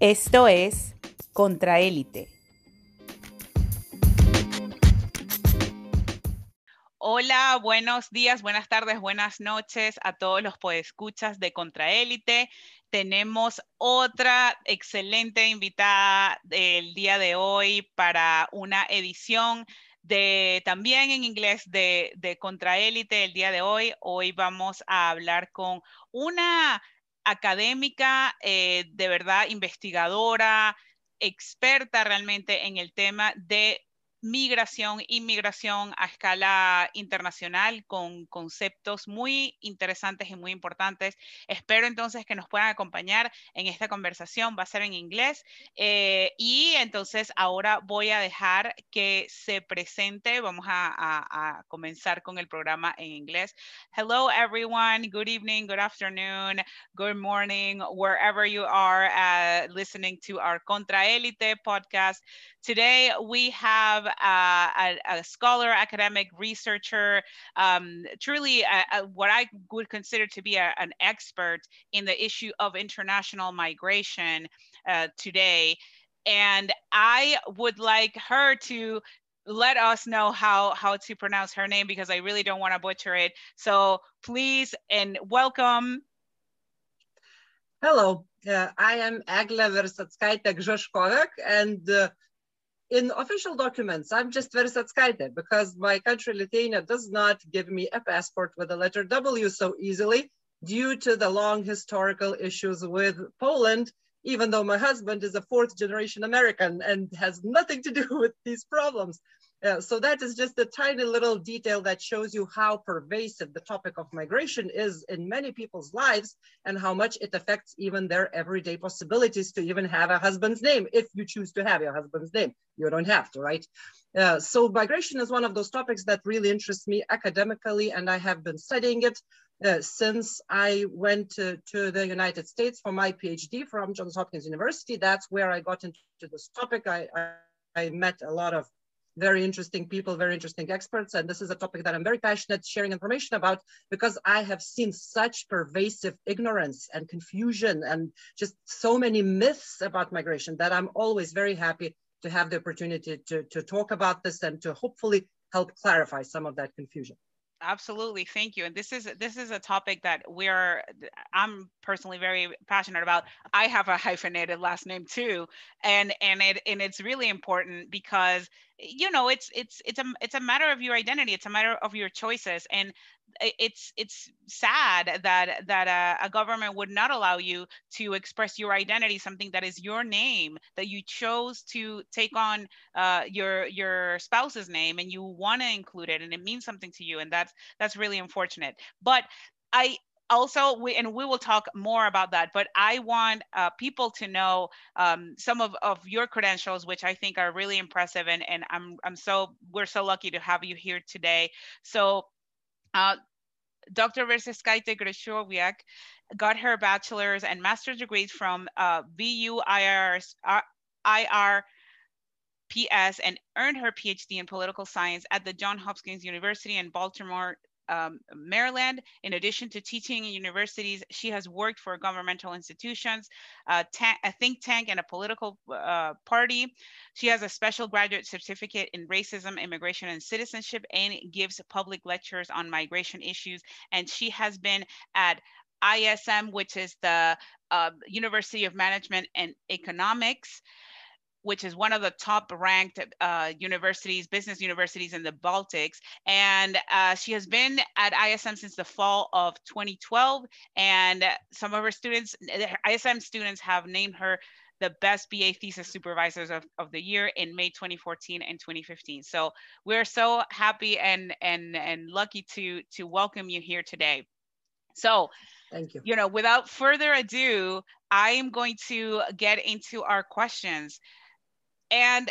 Esto es Contraélite. Hola, buenos días, buenas tardes, buenas noches a todos los podescuchas de Contraélite. Tenemos otra excelente invitada del día de hoy para una edición de también en inglés de, de Contraélite el día de hoy. Hoy vamos a hablar con una académica, eh, de verdad investigadora, experta realmente en el tema de migración, inmigración a escala internacional con conceptos muy interesantes y muy importantes. Espero entonces que nos puedan acompañar en esta conversación. Va a ser en inglés. Eh, y entonces ahora voy a dejar que se presente. Vamos a, comenzar con el programa en inglés. Hello, everyone. Good evening, good afternoon, good morning, wherever you are uh, listening to our Contra Elite podcast. Today we have uh, a, a, scholar, academic researcher, um, truly a, a, what I would consider to be an expert in the issue of international migration uh, today. And I would like her to let us know how how to pronounce her name because I really don't want to butcher it. So please and welcome. Hello, uh, I am Agla Versatskaita Grzeszkowek, and uh, in official documents, I'm just Versatskaite because my country, Lithuania, does not give me a passport with the letter W so easily due to the long historical issues with Poland, even though my husband is a fourth generation American and has nothing to do with these problems. Uh, so that is just a tiny little detail that shows you how pervasive the topic of migration is in many people's lives and how much it affects even their everyday possibilities to even have a husband's name if you choose to have your husband's name. You don't have to, right? Uh, so migration is one of those topics that really interests me academically and I have been studying it uh, since I went to, to, the United States for my PhD from Johns Hopkins University. That's where I got into this topic. I, I, I met a lot of very interesting people, very interesting experts. And this is a topic that I'm very passionate sharing information about because I have seen such pervasive ignorance and confusion and just so many myths about migration that I'm always very happy to have the opportunity to, to talk about this and to hopefully help clarify some of that confusion absolutely thank you and this is this is a topic that we're i'm personally very passionate about. I have a hyphenated last name too and and it and it's really important because you know it's it's it's a it's a matter of your identity it's a matter of your choices and it's it's sad that that a, a, government would not allow you to express your identity something that is your name that you chose to take on uh, your your spouse's name and you want to include it and it means something to you and that's that's really unfortunate. But i also we and we will talk more about that but i want uh, people to know um, some of, of your credentials which i think are really impressive and, and i'm i'm so we're so lucky to have you here today. So uh, Dr. Verseskaite Grzeszowiak got her bachelor's and master's degrees from uh, uh, and earned her PhD in political science at the Johns Hopkins University in Baltimore, um, Maryland. In addition to teaching in universities, she has worked for governmental institutions, a, a think tank, and a political uh, party. She has a special graduate certificate in racism, immigration, and citizenship, and gives public lectures on migration issues. And she has been at ISM, which is the uh, University of Management and Economics which is one of the top ranked uh, universities, business universities in the Baltics. And uh, she has been at ISM since the fall of 2012. And some of her students, ISM students have named her the best BA thesis supervisors of, of the year in May 2014 and 2015. So we're so happy and and and lucky to to welcome you here today. So thank you. You know, without further ado, I am going to get into our questions. And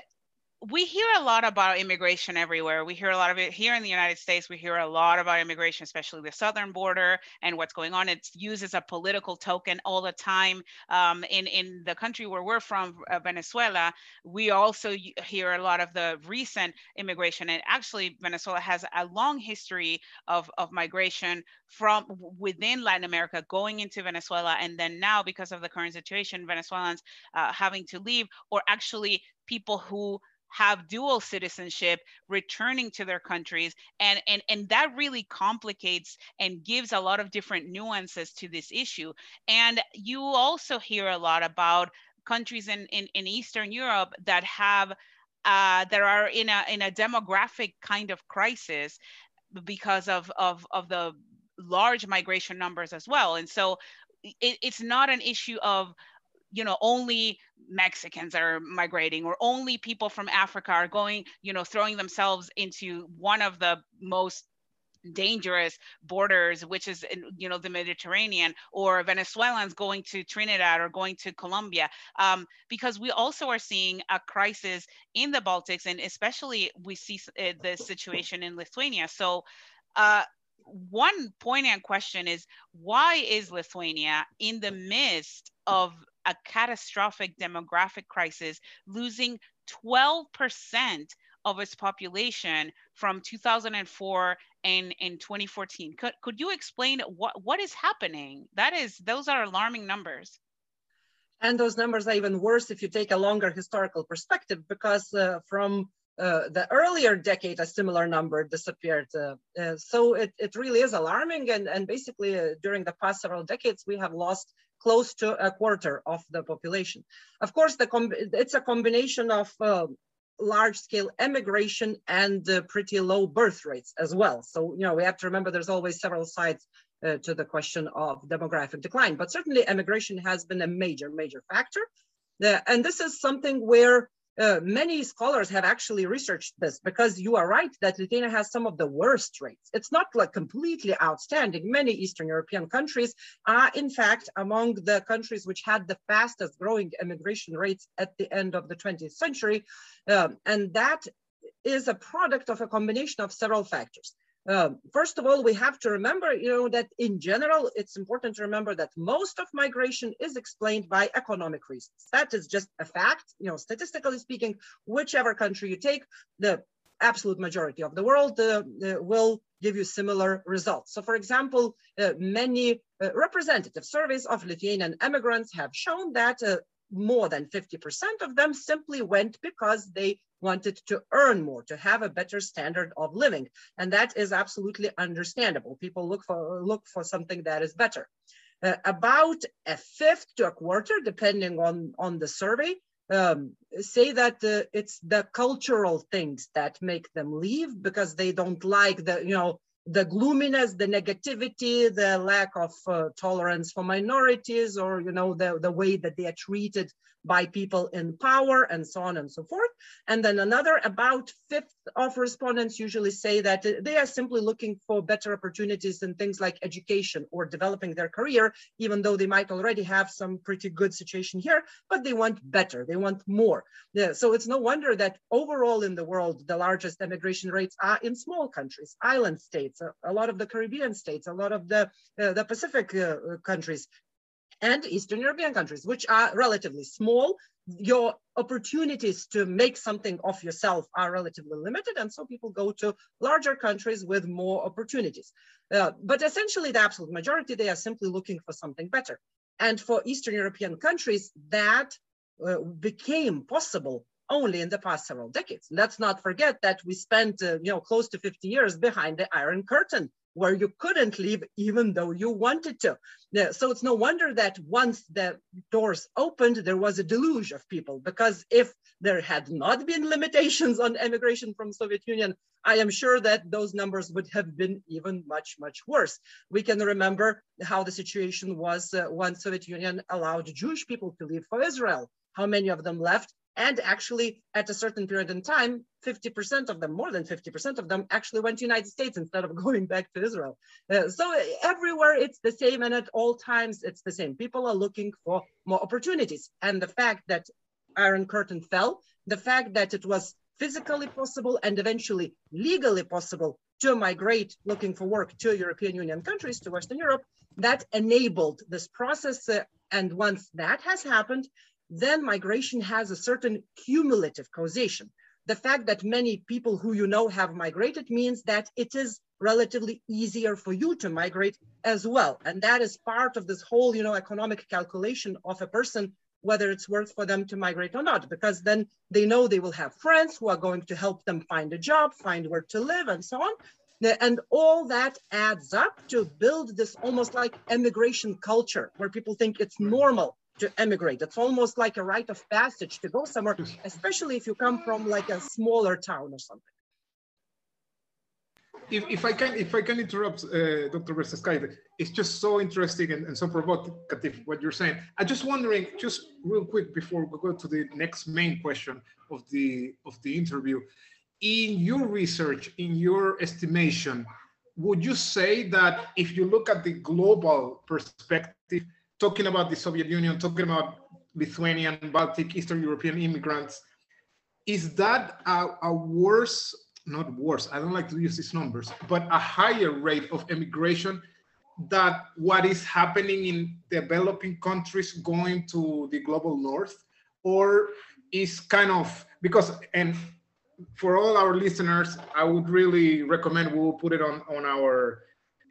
we hear a lot about immigration everywhere. We hear a lot of it here in the United States. We hear a lot about immigration, especially the southern border and what's going on. It's used as a political token all the time. Um, in in the country where we're from, uh, Venezuela, we also hear a lot of the recent immigration. And actually, Venezuela has a long history of of migration from within Latin America going into Venezuela, and then now because of the current situation, Venezuelans uh, having to leave, or actually people who have dual citizenship returning to their countries and and and that really complicates and gives a lot of different nuances to this issue. And you also hear a lot about countries in in, in eastern europe that have uh, that are in a in a demographic kind of crisis because of of of the large migration numbers as well. And so it, it's not an issue of you know only mexicans are migrating or only people from africa are going you know throwing themselves into one of the most dangerous borders which is you know the mediterranean or venezuelans going to trinidad or going to colombia. Um, because we also are seeing a crisis in the baltics and especially we see uh, the situation in lithuania. So uh, one poignant question is why is lithuania in the midst of a catastrophic demographic crisis, losing 12% of its population from 2004 and in 2014. Could, could you explain what, what is happening? That is, those are alarming numbers. And those numbers are even worse if you take a longer historical perspective, because uh, from uh, the earlier decade, a similar number disappeared. Uh, uh, so it, it really is alarming. And, and basically, uh, during the past several decades, we have lost close to a quarter of the population. Of course, the it's a combination of uh, large scale emigration and uh, pretty low birth rates as well. So, you know, we have to remember there's always several sides uh, to the question of demographic decline, but certainly emigration has been a major, major factor. And this is something where uh, many scholars have actually researched this because you are right that Lithuania has some of the worst rates. It's not like completely outstanding. Many Eastern European countries are in fact among the countries which had the fastest growing immigration rates at the end of the 20th century. Um, and that is a product of a combination of several factors. Um, first of all, we have to remember, you know, that in general, it's important to remember that most of migration is explained by economic reasons. That is just a fact, you know, statistically speaking, whichever country you take, the absolute majority of the world uh, uh, will give you similar results. So for example, uh, many uh, representative surveys of Lithuanian immigrants have shown that uh, more than 50% of them simply went because they wanted to earn more, to have a better standard of living. And that is absolutely understandable. People look for, look for something that is better. Uh, about a fifth to a quarter, depending on, on the survey, um, say that uh, it's the cultural things that make them leave because they don't like the, you know, the gloominess, the negativity, the lack of uh, tolerance for minorities, or you know the, the way that they are treated by people in power, and so on and so forth. And then another about fifth of respondents usually say that they are simply looking for better opportunities in things like education or developing their career, even though they might already have some pretty good situation here, but they want better, they want more. Yeah, so it's no wonder that overall in the world, the largest immigration rates are in small countries, island states, a, a lot of the Caribbean states, a lot of the, uh, the Pacific uh, countries, and Eastern European countries, which are relatively small. Your opportunities to make something of yourself are relatively limited. And so people go to larger countries with more opportunities. Uh, but essentially, the absolute majority, they are simply looking for something better. And for Eastern European countries, that uh, became possible only in the past several decades. Let's not forget that we spent, uh, you know, close to 50 years behind the Iron Curtain, where you couldn't leave even though you wanted to. Yeah, so it's no wonder that once the doors opened, there was a deluge of people, because if there had not been limitations on emigration from Soviet Union, I am sure that those numbers would have been even much, much worse. We can remember how the situation was uh, when Soviet Union allowed Jewish people to leave for Israel. How many of them left and actually, at a certain period in time, 50% of them, more than 50% of them, actually went to United States instead of going back to Israel. Uh, so everywhere it's the same, and at all times it's the same. People are looking for more opportunities. And the fact that Iron Curtain fell, the fact that it was physically possible and eventually legally possible to migrate looking for work to European Union countries, to Western Europe, that enabled this process. Uh, and once that has happened, then migration has a certain cumulative causation. The fact that many people who you know have migrated means that it is relatively easier for you to migrate as well. And that is part of this whole, you know, economic calculation of a person, whether it's worth for them to migrate or not, because then they know they will have friends who are going to help them find a job, find where to live and so on. And all that adds up to build this almost like emigration culture where people think it's normal to emigrate. It's almost like a rite of passage to go somewhere, especially if you come from like a smaller town or something. If, if I can if I can interrupt uh, Dr. Versatskaite, it's just so interesting and, and so provocative what you're saying. I'm just wondering, just real quick before we go to the next main question of the of the interview, in your research, in your estimation, would you say that if you look at the global perspective, talking about the Soviet Union, talking about Lithuanian, Baltic, Eastern European immigrants, is that a, a, worse, not worse, I don't like to use these numbers, but a higher rate of immigration that what is happening in developing countries going to the global north? Or is kind of, because, and for all our listeners, I would really recommend we will put it on, on our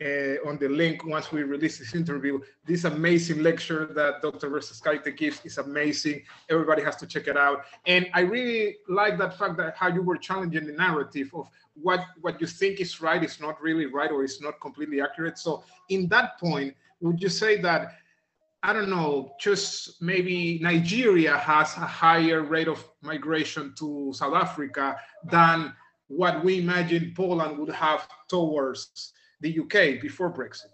uh, on the link once we release this interview. This amazing lecture that Dr. Versatskaite gives is amazing. Everybody has to check it out. And I really like that fact that how you were challenging the narrative of what, what you think is right is not really right or is not completely accurate. So in that point, would you say that, I don't know, just maybe Nigeria has a higher rate of migration to South Africa than what we imagine Poland would have towards the UK before Brexit?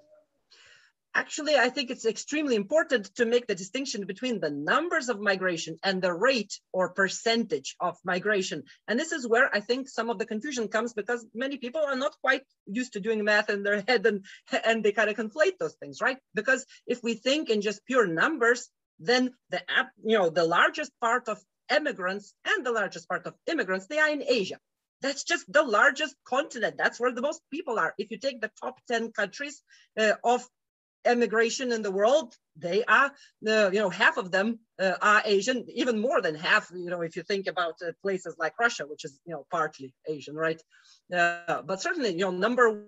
Actually, I think it's extremely important to make the distinction between the numbers of migration and the rate or percentage of migration. And this is where I think some of the confusion comes because many people are not quite used to doing math in their head and, and they kind of conflate those things, right? Because if we think in just pure numbers, then the you know the largest part of immigrants and the largest part of immigrants, they are in Asia. That's just the largest continent. That's where the most people are. If you take the top 10 countries uh, of immigration in the world, they are, uh, you know, half of them uh, are Asian, even more than half, you know, if you think about uh, places like Russia, which is, you know, partly Asian, right? Uh, but certainly, you know, number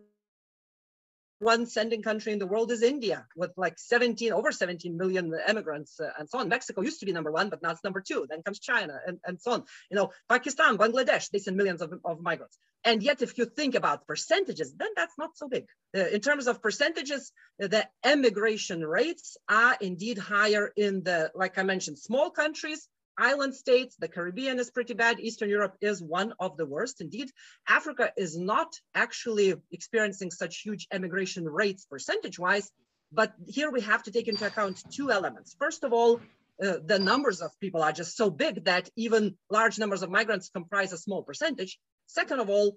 one sending country in the world is India with like 17, over 17 million immigrants uh, and so on. Mexico used to be number one, but now it's number two. Then comes China and, and so on. You know, Pakistan, Bangladesh, they send millions of, of migrants. And yet, if you think about percentages, then that's not so big. Uh, in terms of percentages, the emigration rates are indeed higher in the, like I mentioned, small countries island states, the Caribbean is pretty bad. Eastern Europe is one of the worst. Indeed, Africa is not actually experiencing such huge emigration rates percentage wise. But here we have to take into account two elements. First of all, uh, the numbers of people are just so big that even large numbers of migrants comprise a small percentage. Second of all,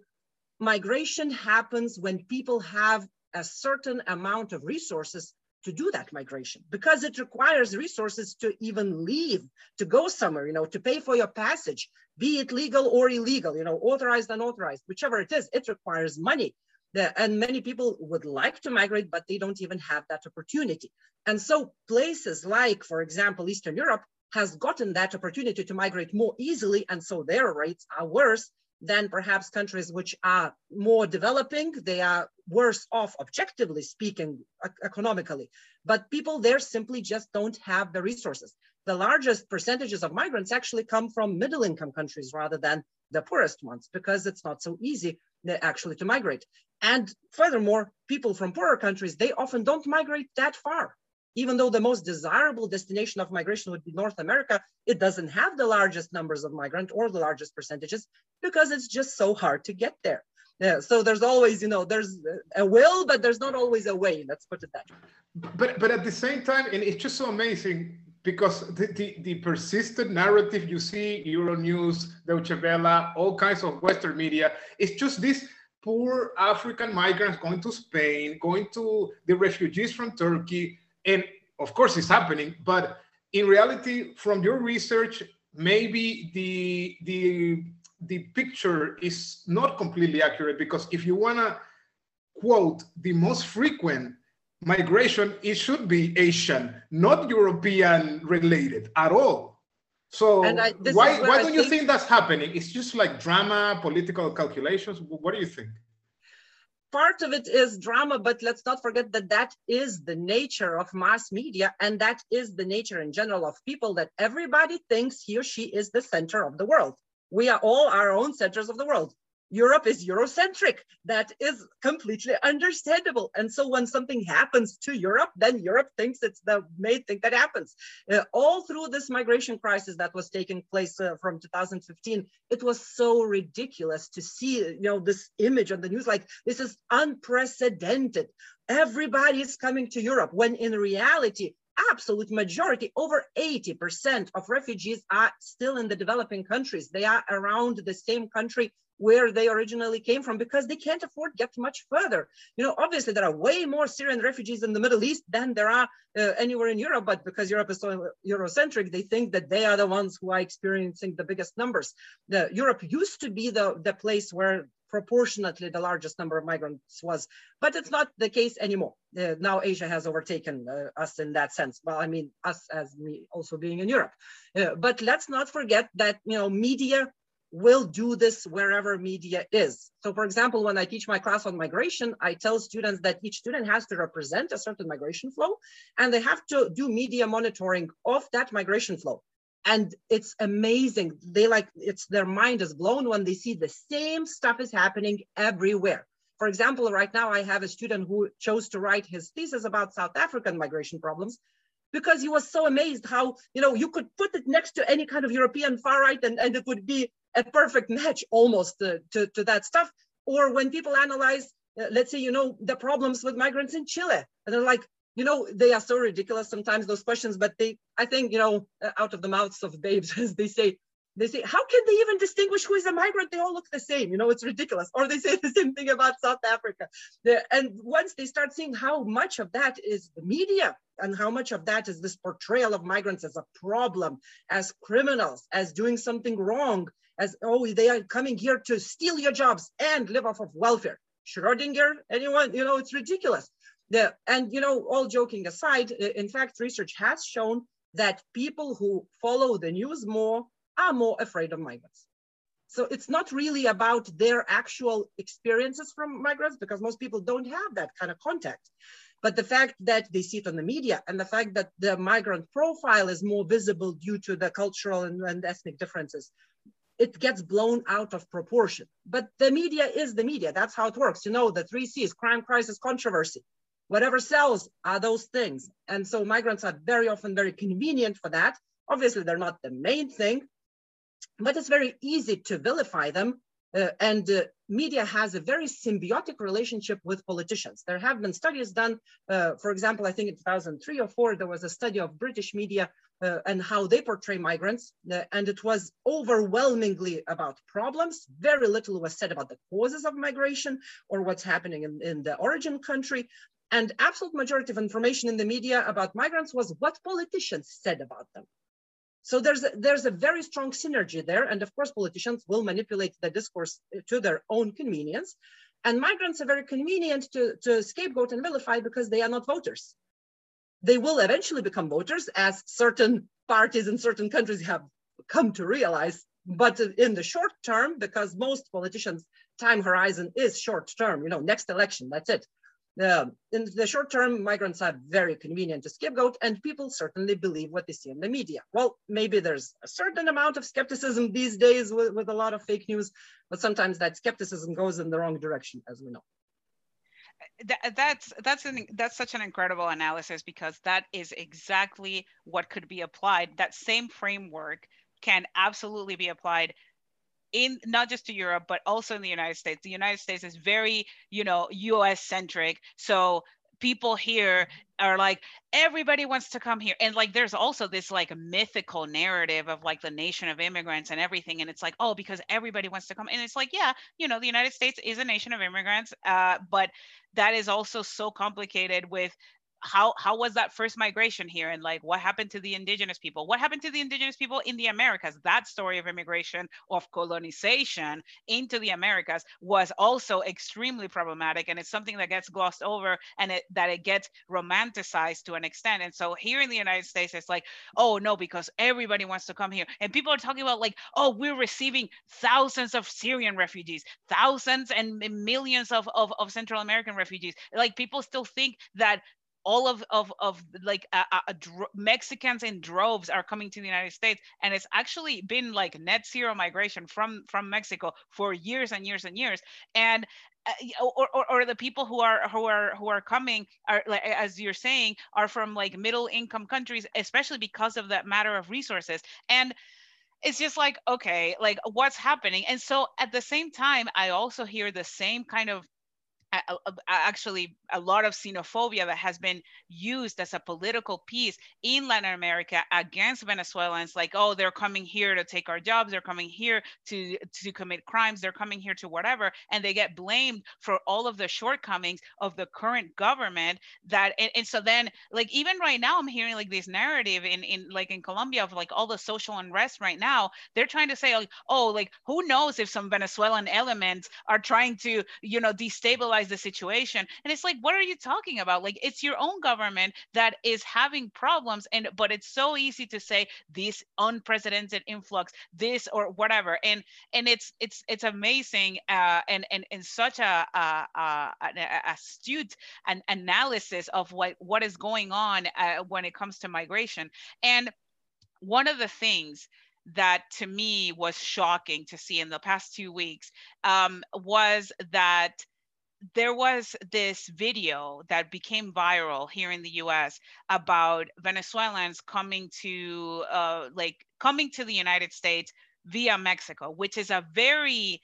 migration happens when people have a certain amount of resources to do that migration because it requires resources to even leave, to go somewhere, you know, to pay for your passage, be it legal or illegal, you know, authorized, unauthorized, whichever it is, it requires money. And many people would like to migrate, but they don't even have that opportunity. And so places like, for example, Eastern Europe has gotten that opportunity to migrate more easily. And so their rates are worse than perhaps countries which are more developing. They are worse off, objectively speaking, economically. But people there simply just don't have the resources. The largest percentages of migrants actually come from middle income countries rather than the poorest ones because it's not so easy uh, actually to migrate. And furthermore, people from poorer countries, they often don't migrate that far even though the most desirable destination of migration would be North America, it doesn't have the largest numbers of migrant or the largest percentages because it's just so hard to get there. Yeah, so there's always, you know, there's a will, but there's not always a way. Let's put it that way. But but at the same time, and it's just so amazing because the, the, the persistent narrative you see, Euronews, Deutsche Welle, all kinds of Western media, it's just this poor African migrants going to Spain, going to the refugees from Turkey, and of course it's happening but in reality from your research maybe the the the picture is not completely accurate because if you want to quote the most frequent migration, it should be Asian, not European related at all. So I, why, why don't think, you think that's happening? It's just like drama, political calculations. What do you think? Part of it is drama, but let's not forget that that is the nature of mass media. And that is the nature in general of people that everybody thinks he or she is the center of the world. We are all our own centers of the world. Europe is Eurocentric. That is completely understandable. And so when something happens to Europe, then Europe thinks it's the main thing that happens. Uh, all through this migration crisis that was taking place uh, from 2015, it was so ridiculous to see, you know, this image on the news, like this is unprecedented. Everybody is coming to Europe when in reality, absolute majority, over 80% of refugees are still in the developing countries. They are around the same country where they originally came from because they can't afford to get much further. You know, obviously there are way more Syrian refugees in the Middle East than there are uh, anywhere in Europe, but because Europe is so Eurocentric, they think that they are the ones who are experiencing the biggest numbers. The, Europe used to be the, the place where proportionately the largest number of migrants was, but it's not the case anymore. Uh, now Asia has overtaken uh, us in that sense. Well, I mean, us as me also being in Europe. Uh, but let's not forget that, you know, media will do this wherever media is. So for example, when I teach my class on migration, I tell students that each student has to represent a certain migration flow and they have to do media monitoring of that migration flow. And it's amazing. They like, it's their mind is blown when they see the same stuff is happening everywhere. For example, right now I have a student who chose to write his thesis about South African migration problems because he was so amazed how, you know, you could put it next to any kind of European far right and, and it would be a perfect match almost to, to, to that stuff. Or when people analyze, uh, let's say, you know, the problems with migrants in Chile, and they're like, you know, they are so ridiculous sometimes, those questions, but they, I think, you know, uh, out of the mouths of babes, as they say, they say, how can they even distinguish who is a migrant? They all look the same, you know, it's ridiculous. Or they say the same thing about South Africa. and once they start seeing how much of that is the media and how much of that is this portrayal of migrants as a problem, as criminals, as doing something wrong, as, oh, they are coming here to steal your jobs and live off of welfare. Schrodinger, anyone, you know, it's ridiculous. The, and, you know, all joking aside, in fact, research has shown that people who follow the news more are more afraid of migrants. So it's not really about their actual experiences from migrants because most people don't have that kind of contact. But the fact that they see it on the media and the fact that the migrant profile is more visible due to the cultural and, and ethnic differences, it gets blown out of proportion. But the media is the media. That's how it works. You know, the three C's, crime, crisis, controversy. Whatever sells are those things. And so migrants are very often very convenient for that. Obviously, they're not the main thing, but it's very easy to vilify them. Uh, and uh, media has a very symbiotic relationship with politicians. There have been studies done, uh, for example, I think in 2003 or four, there was a study of British media uh, and how they portray migrants. Uh, and it was overwhelmingly about problems. Very little was said about the causes of migration or what's happening in, in the origin country. And absolute majority of information in the media about migrants was what politicians said about them. So there's a, there's a very strong synergy there. And of course, politicians will manipulate the discourse to their own convenience. And migrants are very convenient to, to scapegoat and vilify because they are not voters. They will eventually become voters as certain parties in certain countries have come to realize. But in the short term, because most politicians' time horizon is short term, you know, next election, that's it. Uh, in the short term, migrants are very convenient to scapegoat, and people certainly believe what they see in the media. Well, maybe there's a certain amount of skepticism these days with, with a lot of fake news, but sometimes that skepticism goes in the wrong direction, as we know. That, that's that's an that's such an incredible analysis because that is exactly what could be applied. That same framework can absolutely be applied in not just to Europe, but also in the United States. The United States is very, you know, US centric. So people here are like everybody wants to come here. And like there's also this like mythical narrative of like the nation of immigrants and everything and it's like oh because everybody wants to come. And it's like yeah you know the united states is a nation of immigrants uh, but that is also so complicated with how how was that first migration here? And like what happened to the indigenous people? What happened to the indigenous people in the americas? That story of immigration of colonization into the americas was also extremely problematic and it's something that gets glossed over and it, that it gets romanticized to an extent. And so here in the united states it's like oh no because everybody wants to come here. And people are talking about like oh we're receiving thousands of syrian refugees thousands and millions of, of, of central american refugees. Like people still think that all of of of like Mexicans in droves are coming to the United States, and it's actually been like net zero migration from from Mexico for years and years and years, and. Uh, or, or, or, the people who are who are who are coming are like as you're saying are from like middle income countries especially because of that matter of resources and it's just like okay like what's happening and so at the same time i also hear the same kind of actually a lot of xenophobia that has been used as a political piece in Latin America against Venezuelans, like, oh, they're coming here to take our jobs, they're coming here to, to commit crimes, they're coming here to whatever, and they get blamed for all of the shortcomings of the current government that, and, and so then, like, even right now, I'm hearing like this narrative in, in like in Colombia of like all the social unrest right now, they're trying to say, like, oh, like, who knows if some Venezuelan elements are trying to, you know, destabilize the situation and it's like what are you talking about? Like it's your own government that is having problems and but it's so easy to say this unprecedented influx this or whatever and and it's it's it's amazing uh and and and such a, a, a, astute an analysis of what what is going on uh, when it comes to migration and one of the things that to me was shocking to see in the past two weeks um, was that there was this video that became viral here in the US about Venezuelans coming to uh, like coming to the United States via Mexico, which is a very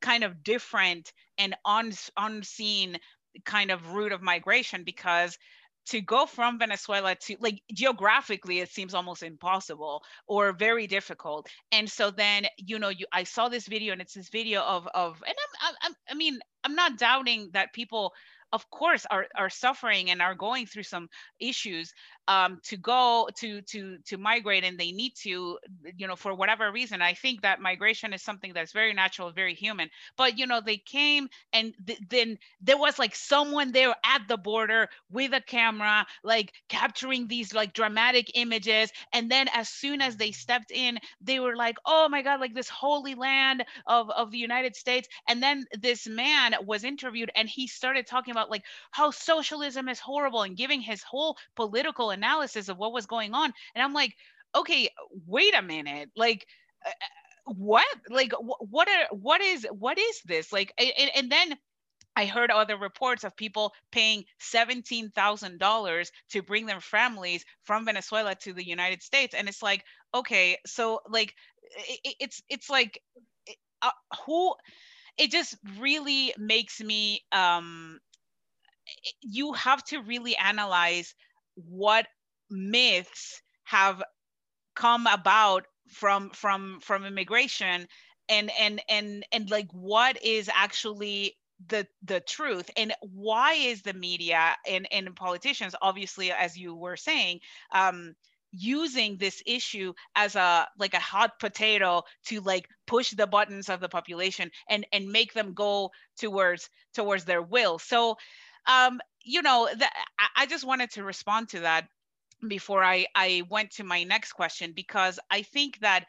kind of different and un- unseen kind of route of migration because to go from Venezuela to like geographically, it seems almost impossible or very difficult. And so then, you know, you I saw this video and it's this video of of and I'm, I'm I mean, I'm not doubting that people of course are, are suffering and are going through some issues um, to go to to to migrate and they need to you know for whatever reason. I think that migration is something that's very natural very human. But you know they came and th- then there was like someone there at the border with a camera like capturing these like dramatic images. And then as soon as they stepped in they were like oh my god like this holy land of of the united states. And then this man was interviewed and he started talking about like how socialism is horrible and giving his whole political analysis of what was going on. And i'm like okay wait a minute. Like uh, uh what? Like what are what is what is this? Like and, and then I heard other reports of people paying $17,000 to bring their families from Venezuela to the United States. And it's like, okay, so like, it, it's, it's like, uh, who, it just really makes me, um, you have to really analyze what myths have come about from from from immigration and and and and like what is actually the the truth and why is the media and and politicians obviously as you were saying um using this issue as a like a hot potato to like push the buttons of the population and and make them go towards towards their will. So um you know that i just wanted to respond to that before I, I went to my next question because I think that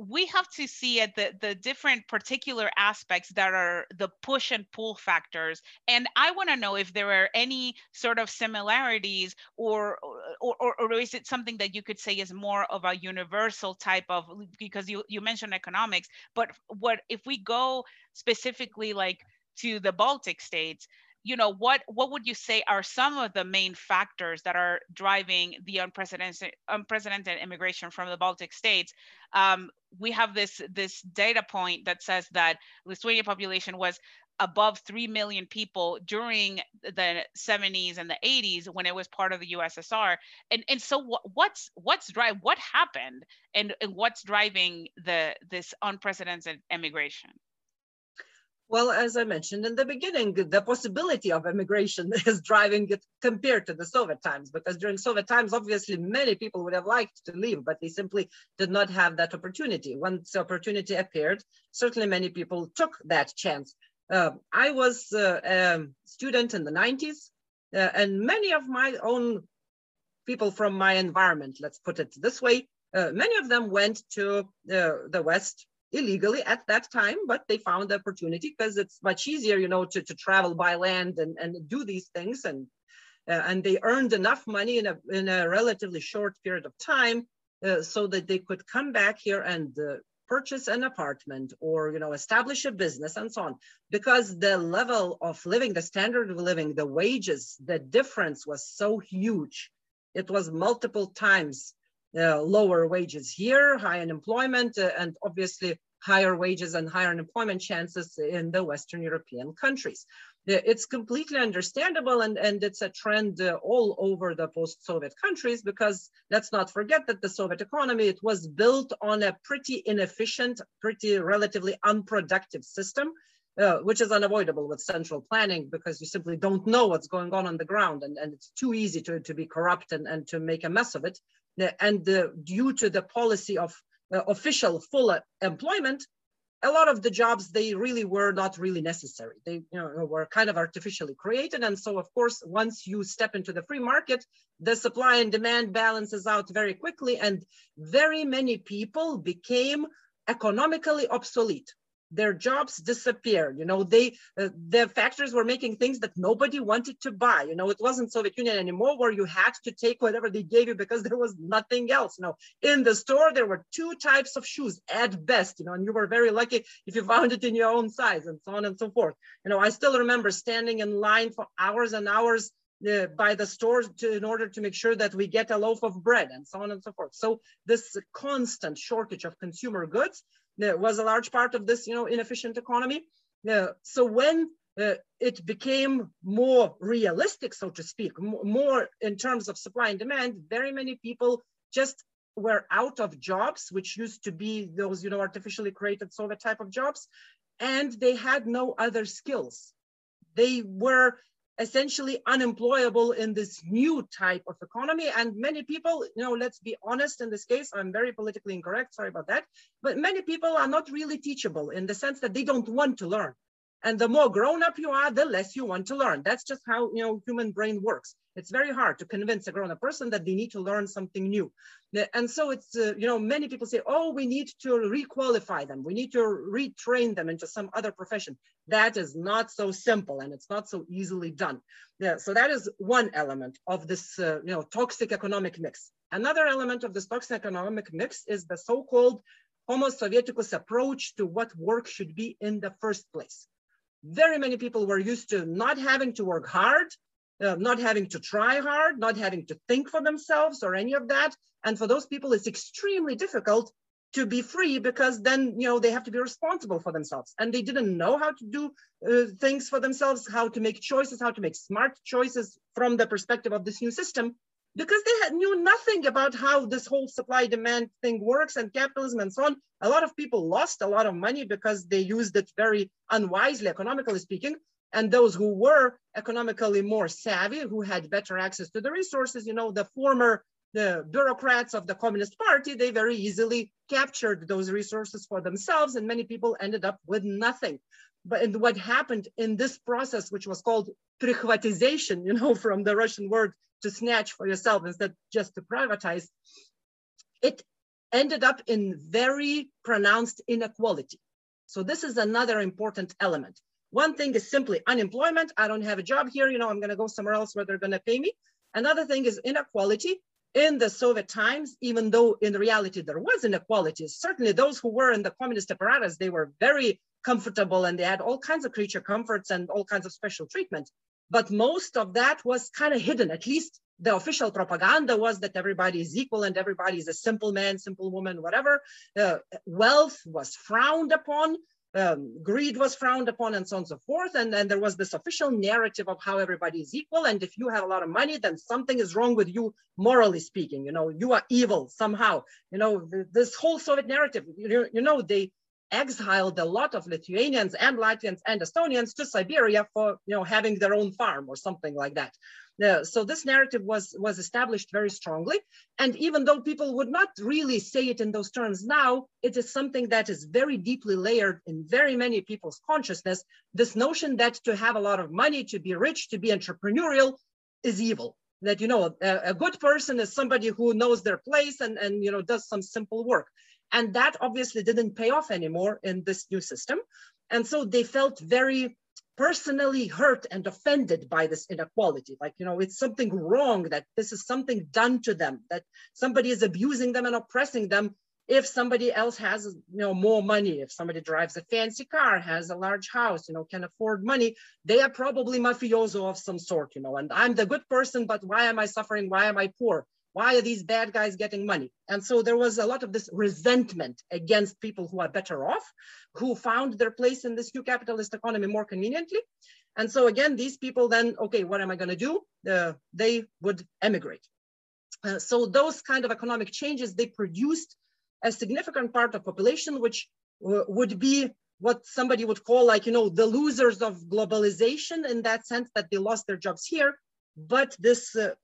we have to see at the, the different particular aspects that are the push and pull factors. And I want to know if there are any sort of similarities or, or, or, or, is it something that you could say is more of a universal type of, because you, you mentioned economics, but what if we go specifically like to the Baltic states, you know what what would you say are some of the main factors that are driving the unprecedented unprecedented immigration from the baltic states? Um, we have this this data point that says that lithuania population was above 3 million people during the 70s and the 80s when it was part of the ussr and and so what, what's what's drive what happened and, and what's driving the this unprecedented immigration Well, as I mentioned in the beginning, the possibility of immigration is driving it compared to the Soviet times, because during Soviet times, obviously, many people would have liked to leave, but they simply did not have that opportunity. Once the opportunity appeared, certainly many people took that chance. Uh, I was uh, a student in the 90s, uh, and many of my own people from my environment, let's put it this way, uh, many of them went to uh, the West illegally at that time, but they found the opportunity because it's much easier, you know, to, to travel by land and, and do these things. And, uh, and they earned enough money in a, in a relatively short period of time uh, so that they could come back here and uh, purchase an apartment or, you know, establish a business and so on. Because the level of living, the standard of living, the wages, the difference was so huge. It was multiple times lower wages here, high unemployment, uh, and obviously higher wages and higher unemployment chances in the Western European countries. It's completely understandable and, and it's a trend uh, all over the post-Soviet countries because let's not forget that the Soviet economy, it was built on a pretty inefficient, pretty relatively unproductive system, uh, which is unavoidable with central planning because you simply don't know what's going on on the ground and, and it's too easy to, to be corrupt and, and to make a mess of it. And due to the policy of uh, official full employment, a lot of the jobs they really were not really necessary. They you know, were kind of artificially created, and so of course, once you step into the free market, the supply and demand balances out very quickly, and very many people became economically obsolete their jobs disappeared you know they uh, the factories were making things that nobody wanted to buy you know it wasn't soviet union anymore where you had to take whatever they gave you because there was nothing else you know in the store there were two types of shoes at best you know and you were very lucky if you found it in your own size and so on and so forth you know i still remember standing in line for hours and hours uh, by the stores to, in order to make sure that we get a loaf of bread and so on and so forth. So this constant shortage of consumer goods was a large part of this, you know, inefficient economy. So when uh, it became more realistic, so to speak, more in terms of supply and demand, very many people just were out of jobs, which used to be those, you know, artificially created Soviet type of jobs, and they had no other skills. They were essentially unemployable in this new type of economy. And many people, you know, let's be honest in this case, I'm very politically incorrect, sorry about that, but many people are not really teachable in the sense that they don't want to learn. And the more grown up you are, the less you want to learn. That's just how you know human brain works. It's very hard to convince a grown up person that they need to learn something new. And so it's, uh, you know, many people say, oh, we need to requalify them. We need to retrain them into some other profession. That is not so simple and it's not so easily done. Yeah, so that is one element of this, uh, you know, toxic economic mix. Another element of this toxic economic mix is the so-called Homo Sovieticus approach to what work should be in the first place very many people were used to not having to work hard, uh, not having to try hard, not having to think for themselves or any of that. And for those people, it's extremely difficult to be free because then you know they have to be responsible for themselves and they didn't know how to do uh, things for themselves how to make choices how to make smart choices from the perspective of this new system because they had, knew nothing about how this whole supply demand thing works and capitalism and so on. A lot of people lost a lot of money because they used it very unwisely, economically speaking. And those who were economically more savvy, who had better access to the resources, you know, the former the bureaucrats of the Communist Party, they very easily captured those resources for themselves, and many people ended up with nothing. But what happened in this process, which was called privatization, you know, from the Russian word to snatch for yourself instead just to privatize, it ended up in very pronounced inequality. So this is another important element. One thing is simply unemployment. I don't have a job here. You know, I'm going to go somewhere else where they're going to pay me. Another thing is inequality. In the Soviet times, even though in reality there was inequality, certainly those who were in the communist apparatus, they were very comfortable and they had all kinds of creature comforts and all kinds of special treatment. But most of that was kind of hidden. At least the official propaganda was that everybody is equal and everybody is a simple man, simple woman, whatever. Uh, wealth was frowned upon. Um, greed was frowned upon and so on and so forth. And then there was this official narrative of how everybody is equal. And if you have a lot of money, then something is wrong with you, morally speaking. You know, you are evil somehow. You know, this whole Soviet narrative, you, you know, they exiled a lot of Lithuanians and Latvians and Estonians to Siberia for you know having their own farm or something like that. Uh, so this narrative was was established very strongly, and even though people would not really say it in those terms now, it is something that is very deeply layered in very many people's consciousness. This notion that to have a lot of money, to be rich, to be entrepreneurial, is evil. That you know a, a good person is somebody who knows their place and and you know does some simple work. And that obviously didn't pay off anymore in this new system. And so they felt very personally hurt and offended by this inequality. Like, you know, it's something wrong that this is something done to them, that somebody is abusing them and oppressing them if somebody else has you know more money if somebody drives a fancy car has a large house you know can afford money they are probably mafioso of some sort you know and i'm the good person but why am i suffering why am i poor why are these bad guys getting money? And so there was a lot of this resentment against people who are better off, who found their place in this new capitalist economy more conveniently. And so again, these people then, okay, what am I going to do? Uh, they would emigrate. Uh, so those kind of economic changes, they produced a significant part of population, which would be what somebody would call like, you know, the losers of globalization in that sense that they lost their jobs here. But this uh,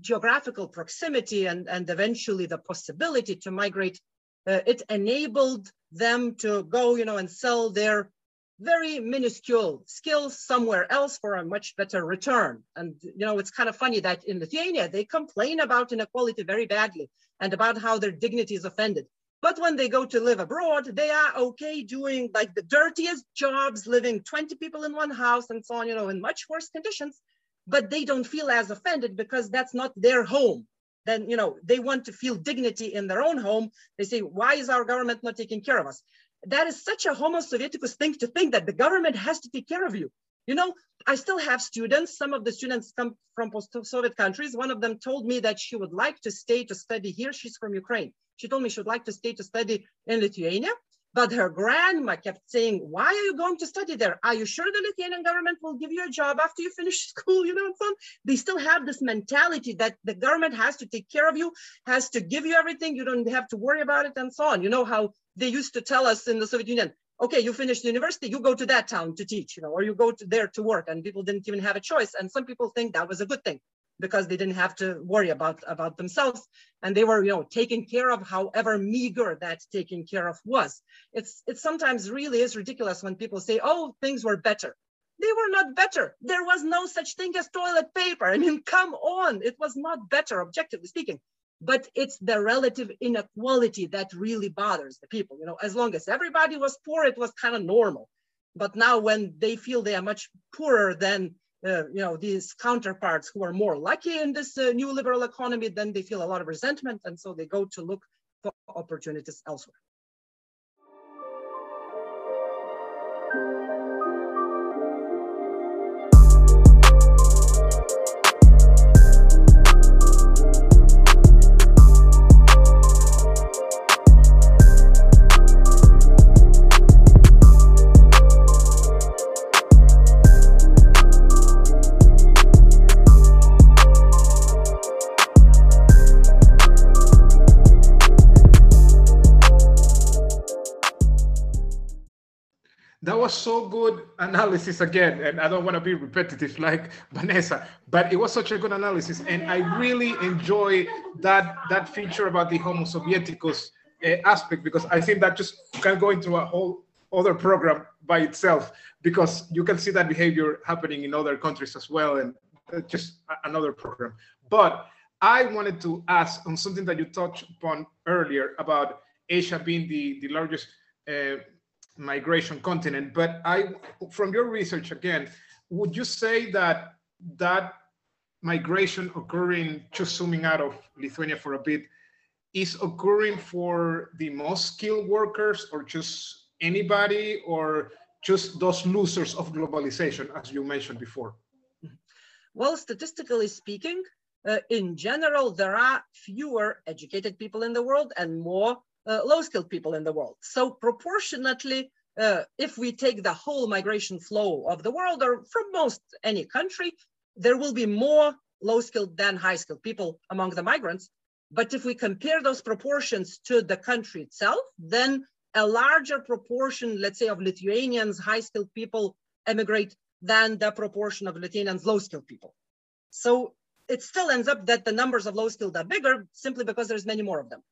geographical proximity and, and eventually the possibility to migrate, uh, it enabled them to go, you know, and sell their very minuscule skills somewhere else for a much better return. And, you know, it's kind of funny that in Lithuania, they complain about inequality very badly and about how their dignity is offended. But when they go to live abroad, they are okay doing like the dirtiest jobs, living 20 people in one house and so on, you know, in much worse conditions but they don't feel as offended because that's not their home. Then you know they want to feel dignity in their own home. They say why is our government not taking care of us? That is such a homo sovieticus thing to think that the government has to take care of you. You know i still have students. Some of the students come from post-soviet countries. One of them told me that she would like to stay to study here. She's from ukraine. She told me she would like to stay to study in lithuania but her grandma kept saying, why are you going to study there? Are you sure the Lithuanian government will give you a job after you finish school? You know, and so on. They still have this mentality that the government has to take care of you, has to give you everything. You don't have to worry about it and so on. You know how they used to tell us in the Soviet Union, okay, you finish university, you go to that town to teach, you know, or you go to there to work and people didn't even have a choice. And some people think that was a good thing because they didn't have to worry about, about themselves and they were, you know, taken care of however meager that taking care of was. It's, it sometimes really is ridiculous when people say, oh, things were better. They were not better. There was no such thing as toilet paper. I mean, come on, it was not better, objectively speaking. But it's the relative inequality that really bothers the people. You know, as long as everybody was poor, it was kind of normal. But now when they feel they are much poorer than uh, you know, these counterparts who are more lucky in this uh, new liberal economy, then they feel a lot of resentment. And so they go to look for opportunities elsewhere. So good analysis again, and I don't want to be repetitive like Vanessa, but it was such a good analysis, and I really enjoy that that feature about the Homo Sovieticus uh, aspect because I think that just can go into a whole other program by itself because you can see that behavior happening in other countries as well, and just another program. But I wanted to ask on something that you touched upon earlier about Asia being the, the largest uh, migration continent. But I, from your research again, would you say that that migration occurring, just zooming out of Lithuania for a bit, is occurring for the most skilled workers or just anybody or just those losers of globalization, as you mentioned before? Well, statistically speaking, uh, in general, there are fewer educated people in the world and more uh, low-skilled people in the world. So proportionately, uh, if we take the whole migration flow of the world or from most any country, there will be more low-skilled than high-skilled people among the migrants. But if we compare those proportions to the country itself, then a larger proportion, let's say, of Lithuanians, high-skilled people emigrate than the proportion of Lithuanians, low-skilled people. So it still ends up that the numbers of low-skilled are bigger simply because there's many more of them.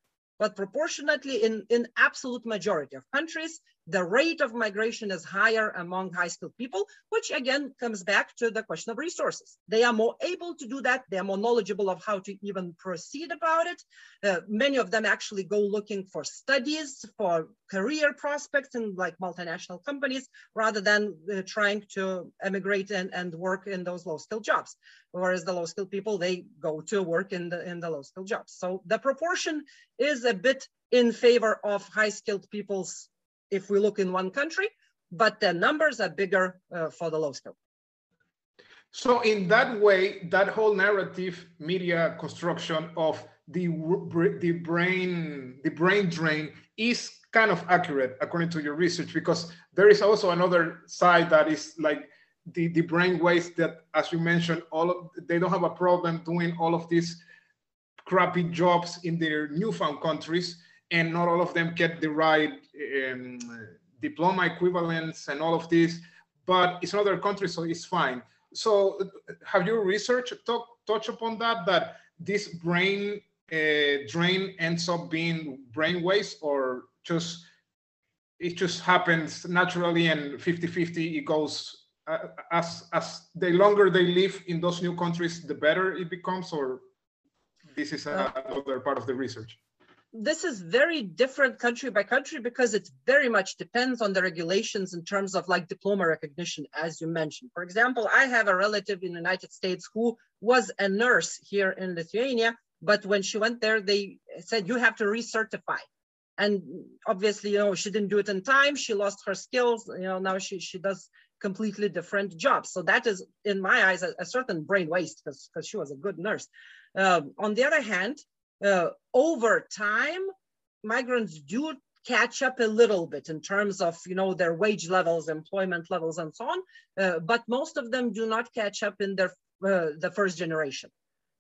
But proportionately, in, in absolute majority of countries, the rate of migration is higher among high skilled people, which again comes back to the question of resources. They are more able to do that. They are more knowledgeable of how to even proceed about it. Uh, many of them actually go looking for studies, for career prospects in like multinational companies, rather than uh, trying to emigrate and, and work in those low skilled jobs. Whereas the low skilled people, they go to work in the, in the low skilled jobs. So the proportion is a bit in favor of high skilled people's if we look in one country, but the numbers are bigger uh, for the low skill. So in that way, that whole narrative media construction of the the brain the brain drain is kind of accurate according to your research because there is also another side that is like the the brain waste that as you mentioned all of they don't have a problem doing all of these crappy jobs in their newfound countries and not all of them get the right um, diploma equivalents and all of this, but it's another country, so it's fine. So have you researched, talk, touch upon that, that this brain uh, drain ends up being brain waste or just, it just happens naturally and 50-50 it goes uh, as as the longer they live in those new countries, the better it becomes, or this is uh, another part of the research this is very different country by country because it very much depends on the regulations in terms of like diploma recognition, as you mentioned. For example, I have a relative in the United States who was a nurse here in Lithuania, but when she went there, they said you have to recertify. And obviously, you know, she didn't do it in time. She lost her skills. You know, now she she does completely different jobs. So that is, in my eyes, a, a certain brain waste because she was a good nurse. Um, on the other hand, uh, over time, migrants do catch up a little bit in terms of you know their wage levels employment levels and so on uh, but most of them do not catch up in their uh, the first generation.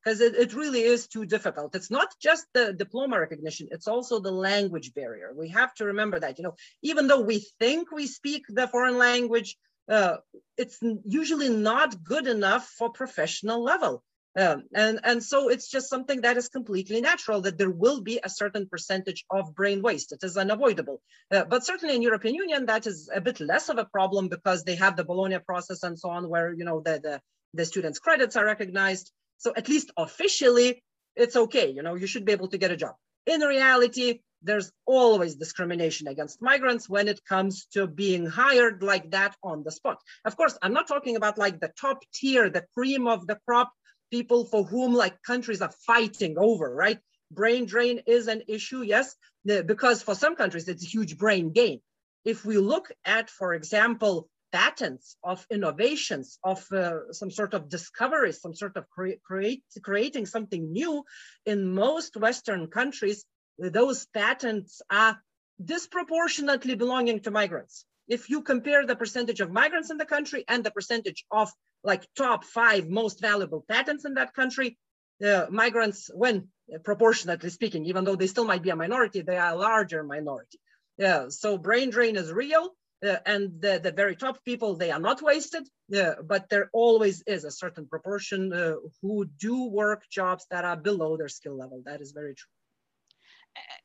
Because it, it really is too difficult. It's not just the diploma recognition it's also the language barrier. We have to remember that you know even though we think we speak the foreign language uh, it's usually not good enough for professional level um, and, and so it's just something that is completely natural that there will be a certain percentage of brain waste. It is unavoidable. Uh, but certainly in European Union, that is a bit less of a problem because they have the Bologna process and so on, where you know the, the, the students' credits are recognized. So at least officially, it's okay. You know, you should be able to get a job. In reality, there's always discrimination against migrants when it comes to being hired like that on the spot. Of course, I'm not talking about like the top tier, the cream of the crop people for whom like countries are fighting over, right? Brain drain is an issue, yes, because for some countries it's a huge brain gain. If we look at, for example, patents of innovations of uh, some sort of discovery, some sort of cre create, creating something new in most Western countries, those patents are disproportionately belonging to migrants. If you compare the percentage of migrants in the country and the percentage of like top five most valuable patents in that country, uh, migrants, when uh, proportionately speaking, even though they still might be a minority, they are a larger minority. Yeah, so brain drain is real. Uh, and the, the very top people, they are not wasted, uh, but there always is a certain proportion uh, who do work jobs that are below their skill level. That is very true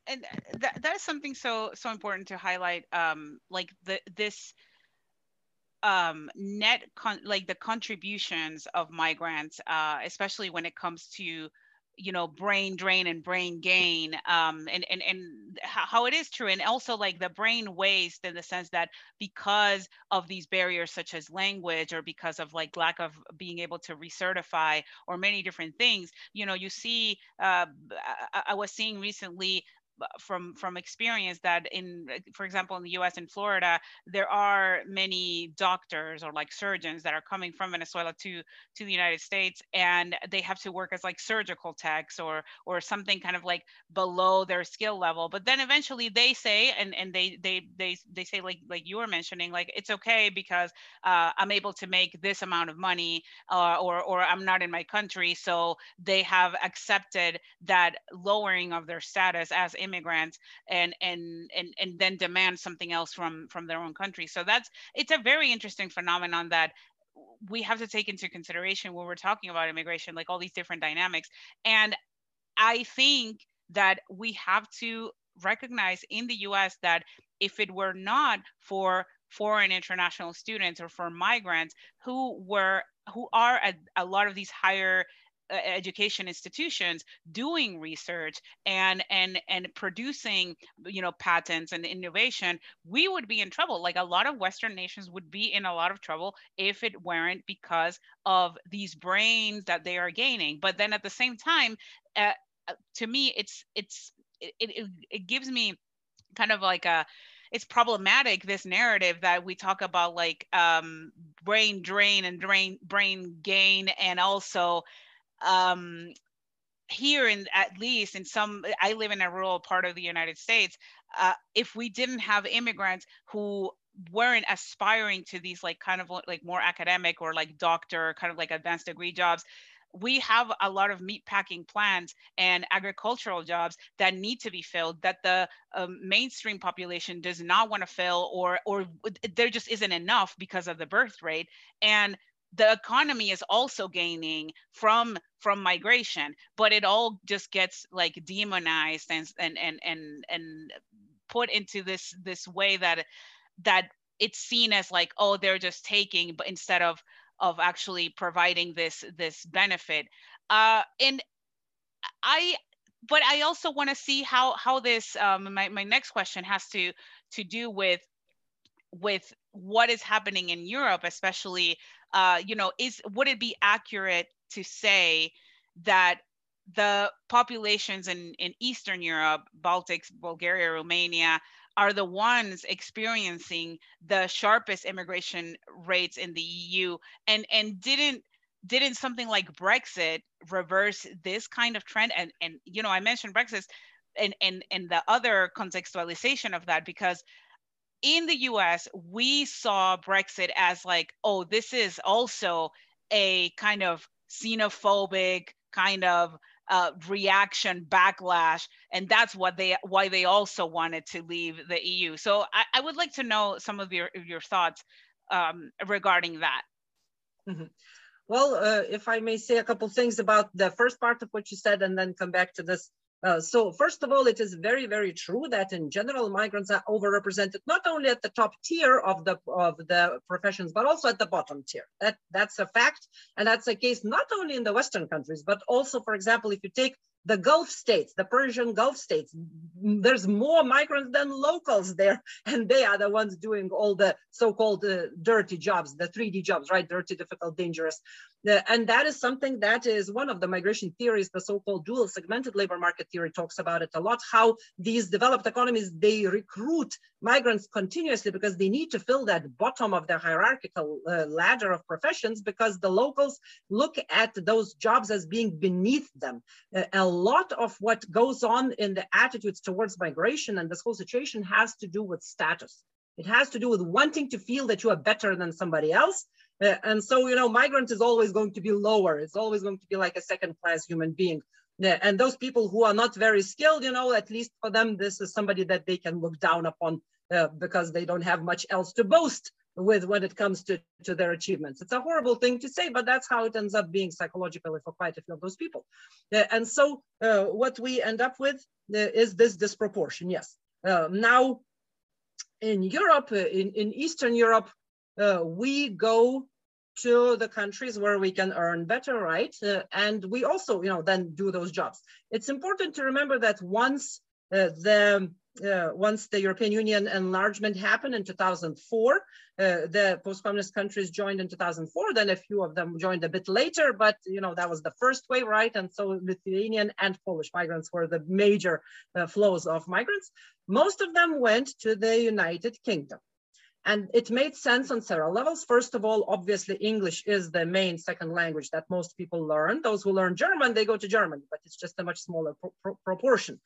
and that, that is something so so important to highlight um like the this um, net con- like the contributions of migrants, uh, especially when it comes to you know brain drain and brain gain um and and and how it is true and also like the brain waste in the sense that because of these barriers such as language or because of like lack of being able to recertify or many different things you know you see uh I, I was seeing recently from from experience that in for example in the US in Florida there are many doctors or like surgeons that are coming from Venezuela to to the United States and they have to work as like surgical techs or or something kind of like below their skill level. But then eventually they say and and they they they they say like like you were mentioning like it's okay because uh, I'm able to make this amount of money uh, or or I'm not in my country. So they have accepted that lowering of their status as immigrants and and and and then demand something else from from their own country. So that's it's a very interesting phenomenon that we have to take into consideration when we're talking about immigration like all these different dynamics. And i think that we have to recognize in the US that if it were not for foreign international students or for migrants who were who are at a lot of these higher education institutions doing research and and and producing you know patents and innovation we would be in trouble. Like a lot of western nations would be in a lot of trouble if it weren't because of these brains that they are gaining. But then at the same time uh, uh to me it's it's it, it, it gives me kind of like a it's problematic this narrative that we talk about like um, brain drain and drain brain gain and also um, here in at least in some i live in a rural part of the united states uh, if we didn't have immigrants who weren't aspiring to these like kind of like more academic or like doctor kind of like advanced degree jobs we have a lot of meat packing plants and agricultural jobs that need to be filled that the um, mainstream population does not want to fill or or there just isn't enough because of the birth rate. And the economy is also gaining from from migration but it all just gets like demonized and and and and, and put into this this way that that it's seen as like oh they're just taking but instead of of actually providing this this benefit. Uh and i but i also want to see how how this um my, my next question has to to do with with what is happening in europe especially uh you know is would it be accurate to say that the populations in, in Eastern Europe, Baltics, Bulgaria, Romania, are the ones experiencing the sharpest immigration rates in the EU and and didn't didn't something like Brexit reverse this kind of trend? And and you know I mentioned Brexit and and and the other contextualization of that because in the US we saw Brexit as like oh this is also a kind of xenophobic kind of uh, reaction backlash and that's what they why they also wanted to leave the eu so i, I would like to know some of your your thoughts um, regarding that. Mm-hmm. well uh, if i may say a couple things about the first part of what you said and then come back to this uh, so first of all, it is very, very true that in general, migrants are overrepresented not only at the top tier of the of the professions, but also at the bottom tier. That that's a fact, and that's a case not only in the Western countries, but also, for example, if you take the Gulf states, the Persian Gulf states, there's more migrants than locals there, and they are the ones doing all the so-called uh, dirty jobs, the 3D jobs, right? Dirty, difficult, dangerous. Uh, and that is something that is one of the migration theories, the so-called dual segmented labor market theory talks about it a lot, how these developed economies, they recruit migrants continuously because they need to fill that bottom of the hierarchical uh, ladder of professions because the locals look at those jobs as being beneath them. Uh, lot of what goes on in the attitudes towards migration and this whole situation has to do with status. It has to do with wanting to feel that you are better than somebody else. Uh, and so, you know, migrant is always going to be lower. It's always going to be like a second class human being. Yeah, and those people who are not very skilled, you know, at least for them, this is somebody that they can look down upon uh, because they don't have much else to boast with when it comes to, to their achievements. It's a horrible thing to say, but that's how it ends up being psychologically for quite a few of those people. Uh, and so uh, what we end up with uh, is this disproportion, yes. Uh, now, in Europe, uh, in, in Eastern Europe, uh, we go to the countries where we can earn better, right? and we also, you know, then do those jobs. It's important to remember that once the uh, once the European Union enlargement happened in 2004, uh, the post-communist countries joined in 2004. Then a few of them joined a bit later, but you know that was the first wave, right? And so Lithuanian and Polish migrants were the major uh, flows of migrants. Most of them went to the United Kingdom. And it made sense on several levels. First of all, obviously, English is the main second language that most people learn. Those who learn German, they go to Germany, but it's just a much smaller pro pro proportion.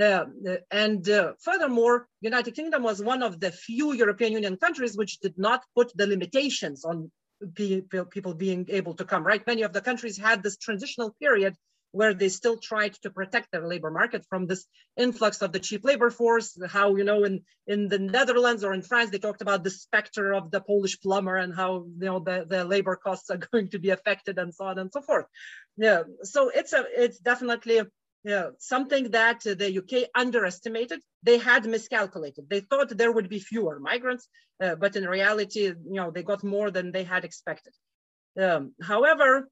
Uh, and uh, furthermore, United Kingdom was one of the few European Union countries which did not put the limitations on people being able to come, right? Many of the countries had this transitional period where they still tried to protect their labor market from this influx of the cheap labor force. How, you know, in, in the Netherlands or in France, they talked about the specter of the Polish plumber and how, you know, the, the labor costs are going to be affected and so on and so forth. Yeah, so it's a, it's definitely yeah, something that the UK underestimated. They had miscalculated. They thought there would be fewer migrants, uh, but in reality, you know, they got more than they had expected. Um, however,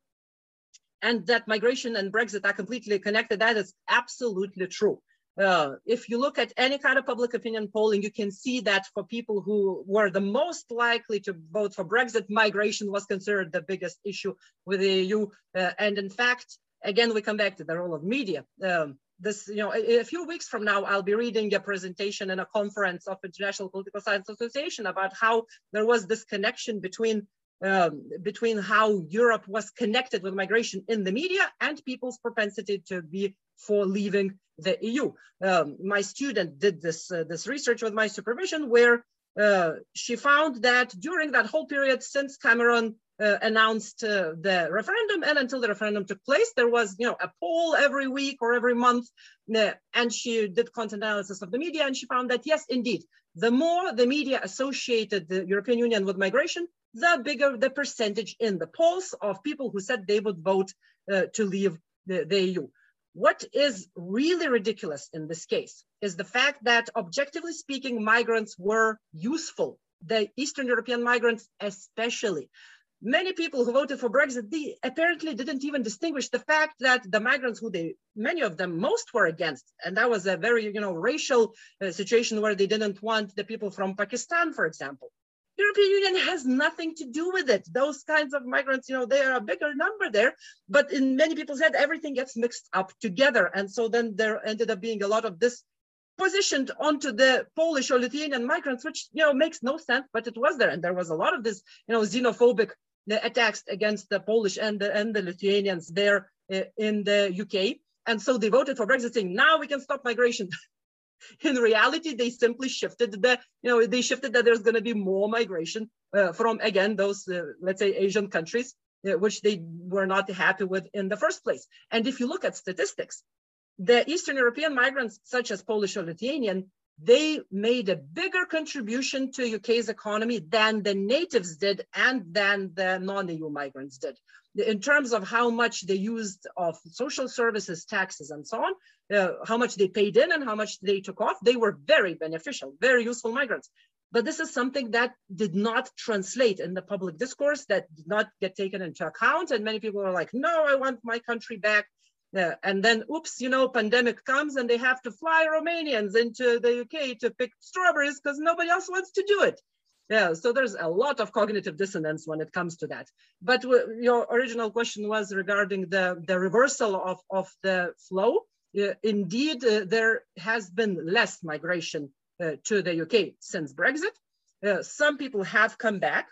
and that migration and Brexit are completely connected. That is absolutely true. Uh, if you look at any kind of public opinion polling, you can see that for people who were the most likely to vote for Brexit, migration was considered the biggest issue with the EU. Uh, and in fact, again, we come back to the role of media. Um, this, you know, a, a, few weeks from now, I'll be reading a presentation in a conference of International Political Science Association about how there was this connection between um, between how Europe was connected with migration in the media and people's propensity to be for leaving the EU. Um, my student did this, uh, this research with my supervision where uh, she found that during that whole period since Cameron uh, announced uh, the referendum and until the referendum took place, there was you know a poll every week or every month, uh, and she did content analysis of the media, and she found that yes, indeed, the more the media associated the European Union with migration, the bigger the percentage in the polls of people who said they would vote uh, to leave the, the EU. What is really ridiculous in this case is the fact that objectively speaking, migrants were useful, the Eastern European migrants especially. Many people who voted for Brexit, they apparently didn't even distinguish the fact that the migrants who they, many of them, most were against. And that was a very, you know, racial uh, situation where they didn't want the people from Pakistan, for example. European Union has nothing to do with it. Those kinds of migrants, you know, they are a bigger number there, but in many people's head, everything gets mixed up together. And so then there ended up being a lot of this positioned onto the Polish or Lithuanian migrants, which, you know, makes no sense, but it was there. And there was a lot of this, you know, xenophobic attacks against the Polish and the, and the Lithuanians there uh, in the UK. And so they voted for Brexit saying, now we can stop migration. in reality, they simply shifted the, you know, they shifted that there's going to be more migration uh, from, again, those, uh, let's say, Asian countries, uh, which they were not happy with in the first place. And if you look at statistics, the Eastern European migrants, such as Polish or Lithuanian, they made a bigger contribution to UK's economy than the natives did and than the non-EU migrants did. In terms of how much they used of social services, taxes, and so on, uh, how much they paid in and how much they took off, they were very beneficial, very useful migrants. But this is something that did not translate in the public discourse, that did not get taken into account. And many people are like, no, I want my country back. Uh, and then, oops, you know, pandemic comes and they have to fly Romanians into the UK to pick strawberries because nobody else wants to do it. Yeah, so there's a lot of cognitive dissonance when it comes to that. But your original question was regarding the, the reversal of, of the flow. Uh, indeed, uh, there has been less migration uh, to the UK since Brexit. Uh, some people have come back.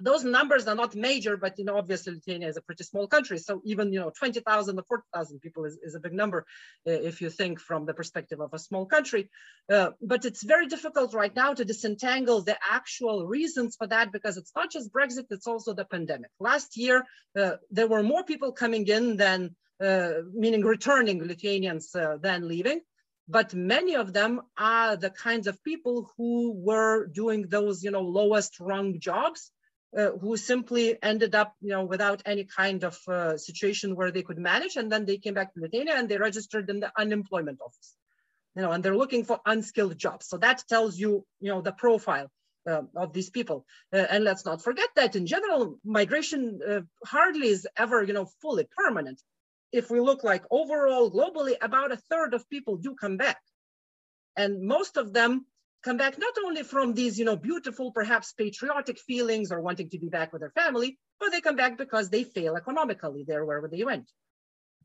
Those numbers are not major, but you know, obviously Lithuania is a pretty small country. So even you know, 20,000 or 40,000 people is, is a big number uh, if you think from the perspective of a small country. Uh, but it's very difficult right now to disentangle the actual reasons for that because it's not just Brexit, it's also the pandemic. Last year, there were more people coming in than uh, meaning returning Lithuanians uh, than leaving. But many of them are the kinds of people who were doing those, you know, lowest rung jobs, uh, who simply ended up, you know, without any kind of uh, situation where they could manage. And then they came back to Lithuania and they registered in the unemployment office, you know, and they're looking for unskilled jobs. So that tells you, you know, the profile uh, of these people. Uh, and let's not forget that in general, migration uh, hardly is ever, you know, fully permanent if we look like overall globally, about a third of people do come back. And most of them come back not only from these, you know, beautiful, perhaps patriotic feelings or wanting to be back with their family, but they come back because they fail economically there wherever they went.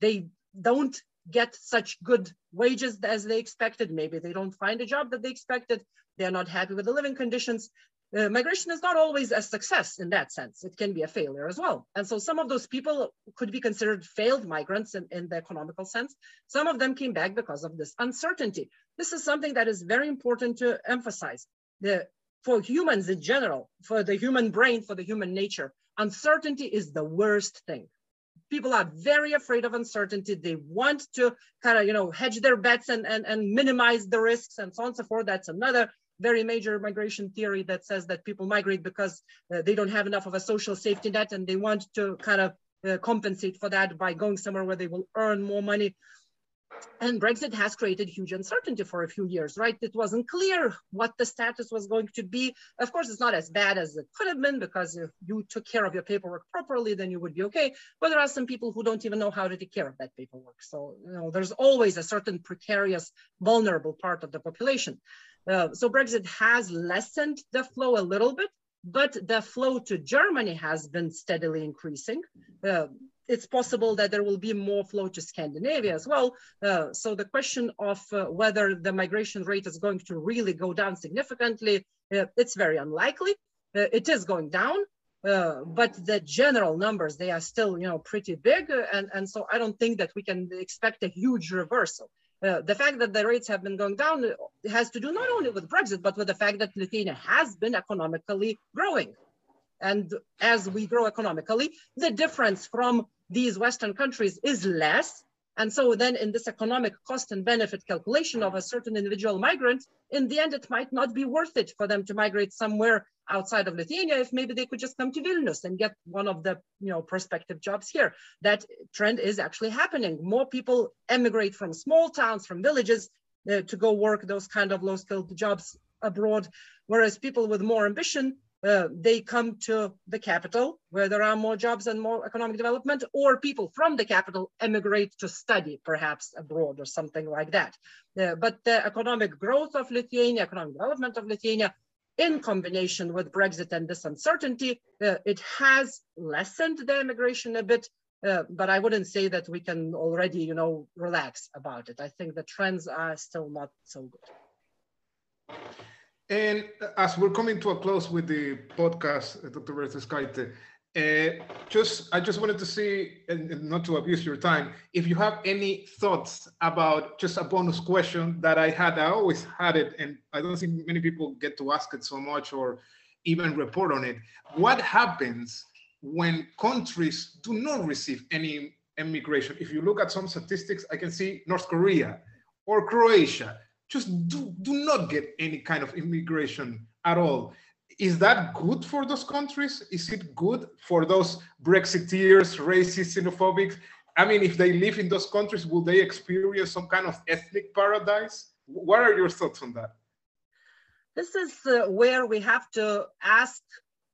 They don't get such good wages as they expected. Maybe they don't find a job that they expected. They're not happy with the living conditions uh, migration is not always a success in that sense. It can be a failure as well. And so some of those people could be considered failed migrants in, in the economical sense. Some of them came back because of this uncertainty. This is something that is very important to emphasize. The, for humans in general, for the human brain, for the human nature, uncertainty is the worst thing. people are very afraid of uncertainty. They want to kind of, you know, hedge their bets and, and, and minimize the risks and so on and so forth. That's another very major migration theory that says that people migrate because uh, they don't have enough of a social safety net and they want to kind of uh, compensate for that by going somewhere where they will earn more money. And Brexit has created huge uncertainty for a few years, right? It wasn't clear what the status was going to be. Of course, it's not as bad as it could have been because if you took care of your paperwork properly, then you would be okay. But there are some people who don't even know how to take care of that paperwork. So, you know, there's always a certain precarious, vulnerable part of the population. Uh, so Brexit has lessened the flow a little bit, but the flow to Germany has been steadily increasing. Uh, it's possible that there will be more flow to Scandinavia as well. Uh, so the question of uh, whether the migration rate is going to really go down significantly, uh, it's very unlikely. Uh, it is going down, but the general numbers, they are still you know, pretty big. And, and so I don't think that we can expect a huge reversal. Uh, the fact that the rates have been going down has to do not only with Brexit, but with the fact that Lithuania has been economically growing. And as we grow economically, the difference from these Western countries is less. And so then in this economic cost and benefit calculation of a certain individual migrant, in the end, it might not be worth it for them to migrate somewhere outside of Lithuania if maybe they could just come to Vilnius and get one of the you know prospective jobs here. That trend is actually happening. More people emigrate from small towns, from villages uh, to go work those kind of low skilled jobs abroad, whereas people with more ambition uh, they come to the capital where there are more jobs and more economic development, or people from the capital emigrate to study perhaps abroad or something like that. Uh, but the economic growth of Lithuania, economic development of Lithuania, in combination with Brexit and this uncertainty, uh, it has lessened the immigration a bit, uh, but I wouldn't say that we can already, you know, relax about it. I think the trends are still not so good. And as we're coming to a close with the podcast, uh, Dr. Versatzkaite, uh, just I just wanted to see, and, not to abuse your time, if you have any thoughts about just a bonus question that I had. I always had it, and I don't think many people get to ask it so much or even report on it. What happens when countries do not receive any immigration? If you look at some statistics, I can see North Korea or Croatia just do, do not get any kind of immigration at all. Is that good for those countries? Is it good for those Brexiteers, racist, xenophobic? I mean, if they live in those countries, will they experience some kind of ethnic paradise? What are your thoughts on that? This is uh, where we have to ask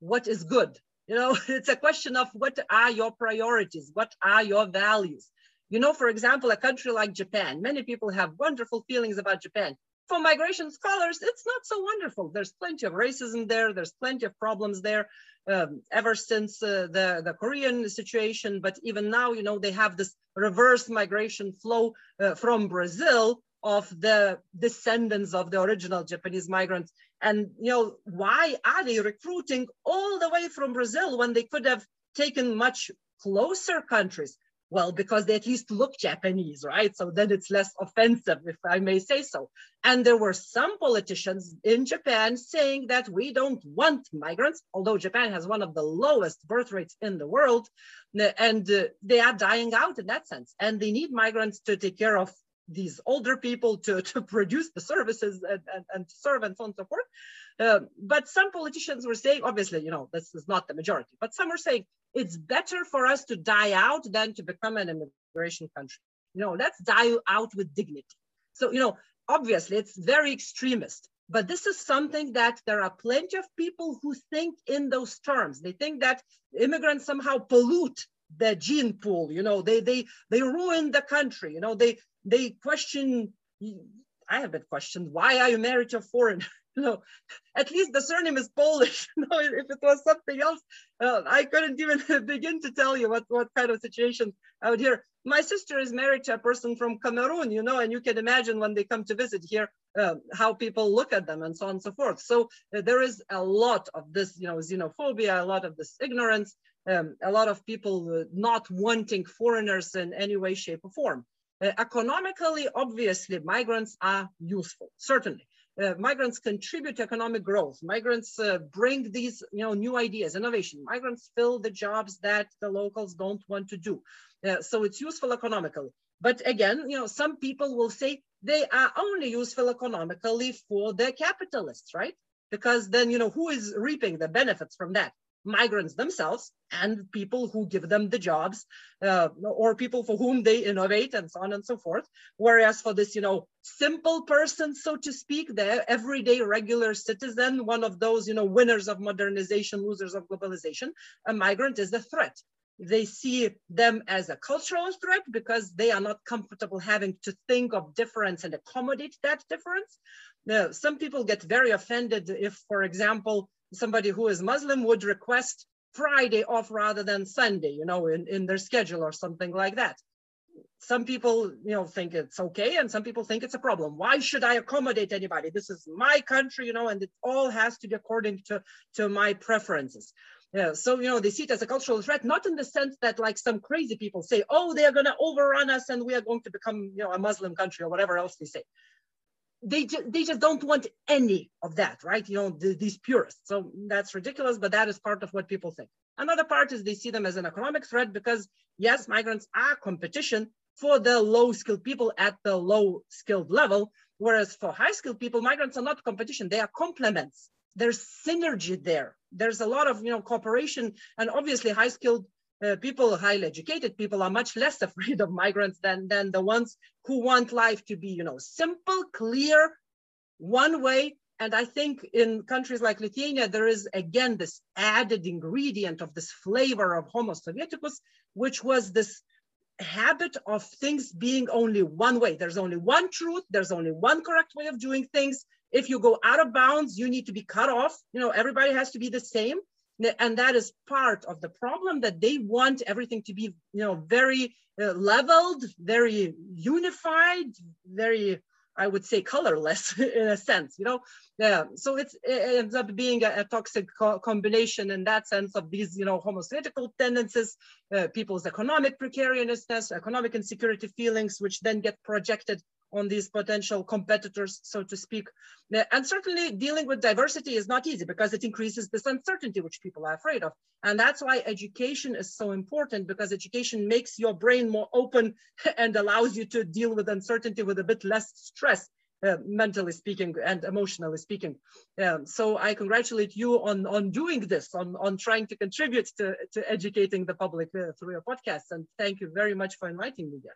what is good. You know, it's a question of what are your priorities? What are your values? You know, for example, a country like Japan, many people have wonderful feelings about Japan. For migration scholars, it's not so wonderful. There's plenty of racism there. There's plenty of problems there um, ever since uh, the, the Korean situation. But even now, you know, they have this reverse migration flow uh, from Brazil of the descendants of the original Japanese migrants. And, you know, why are they recruiting all the way from Brazil when they could have taken much closer countries? Well, because they at least look Japanese, right? So then it's less offensive, if I may say so. And there were some politicians in Japan saying that we don't want migrants, although Japan has one of the lowest birth rates in the world, and uh, they are dying out in that sense. And they need migrants to take care of these older people to, to produce the services and, and, and serve and so on and so forth. Uh, but some politicians were saying, obviously, you know, this is not the majority, but some were saying it's better for us to die out than to become an immigration country. You know, let's die out with dignity. So, you know, obviously it's very extremist, but this is something that there are plenty of people who think in those terms. They think that immigrants somehow pollute the gene pool, you know, they they they ruin the country, you know, they they question I have been questioned, why are you married to a foreigner? know, at least the surname is Polish. You know, if it was something else, uh, I couldn't even begin to tell you what, what kind of situation I would hear. My sister is married to a person from Cameroon, you know, and you can imagine when they come to visit here, uh, how people look at them and so on and so forth. So uh, there is a lot of this, you know, xenophobia, a lot of this ignorance, um, a lot of people uh, not wanting foreigners in any way, shape or form. Uh, economically, obviously, migrants are useful, certainly. Uh, migrants contribute to economic growth. Migrants uh, bring these, you know, new ideas, innovation. Migrants fill the jobs that the locals don't want to do. Uh, so it's useful economically. But again, you know, some people will say they are only useful economically for the capitalists, right? Because then, you know, who is reaping the benefits from that? Migrants themselves and people who give them the jobs uh, or people for whom they innovate and so on and so forth. Whereas for this, you know, simple person, so to speak, the everyday regular citizen, one of those, you know, winners of modernization, losers of globalization, a migrant is a threat. They see them as a cultural threat because they are not comfortable having to think of difference and accommodate that difference. Now, some people get very offended if, for example, somebody who is Muslim would request Friday off rather than Sunday, you know, in, in their schedule or something like that. Some people, you know, think it's okay, and some people think it's a problem. Why should I accommodate anybody? This is my country, you know, and it all has to be according to, to my preferences. Yeah, so you know they see it as a cultural threat, not in the sense that like some crazy people say, oh, they are going to overrun us and we are going to become, you know, a Muslim country or whatever else they say they, ju they just don't want any of that, right? You know, the, these purists. So that's ridiculous, but that is part of what people think. Another part is they see them as an economic threat because yes, migrants are competition for the low skilled people at the low skilled level. Whereas for high skilled people, migrants are not competition, they are complements. There's synergy there. There's a lot of, you know, cooperation and obviously high skilled uh, people, highly educated people are much less afraid of migrants than, than the ones who want life to be, you know, simple, clear, one way. And I think in countries like Lithuania, there is again this added ingredient of this flavor of Homo Sovieticus, which was this habit of things being only one way. There's only one truth. There's only one correct way of doing things. If you go out of bounds, you need to be cut off. You know, everybody has to be the same and that is part of the problem that they want everything to be you know very uh, leveled very unified very i would say colorless in a sense you know? Yeah so it ends up being a, a toxic co combination in that sense of these you know homo sovieticus tendencies uh, people's economic precariousness economic insecurity feelings which then get projected on these potential competitors, so to speak. And certainly dealing with diversity is not easy because it increases this uncertainty which people are afraid of. And that's why education is so important because education makes your brain more open and allows you to deal with uncertainty with a bit less stress. Uh, mentally speaking and emotionally speaking. Um, so I congratulate you on, on doing this, on, on trying to contribute to, to educating the public uh, through your podcast. And thank you very much for inviting me here.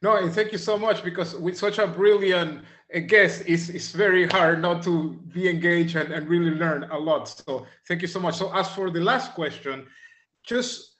No, and thank you so much because with such a brilliant guest, it's, it's very hard not to be engaged and, and really learn a lot. So thank you so much. So as for the last question, just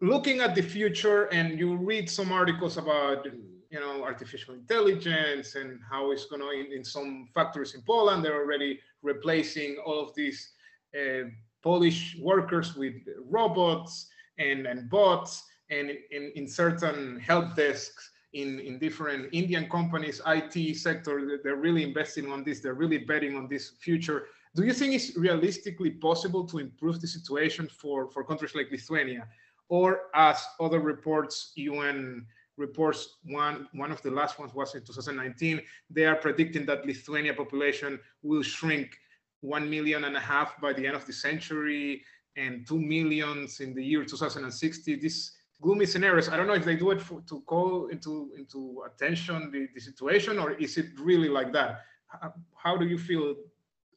looking at the future and you read some articles about you know artificial intelligence and how it's going to in, in some factories in Poland they're already replacing all of these uh, Polish workers with robots and, and bots and in, in certain help desks in, in different Indian companies, IT sector, they're really investing on this. They're really betting on this future. Do you think it's realistically possible to improve the situation for, for countries like Lithuania? Or as other reports, UN reports, one, one of the last ones was in 2019, they are predicting that Lithuania population will shrink one million and a half by the end of the century and two millions in the year 2060. This gloomy scenarios. I don't know if they do it for, to call into into attention the, the situation, or is it really like that? How, how do you feel?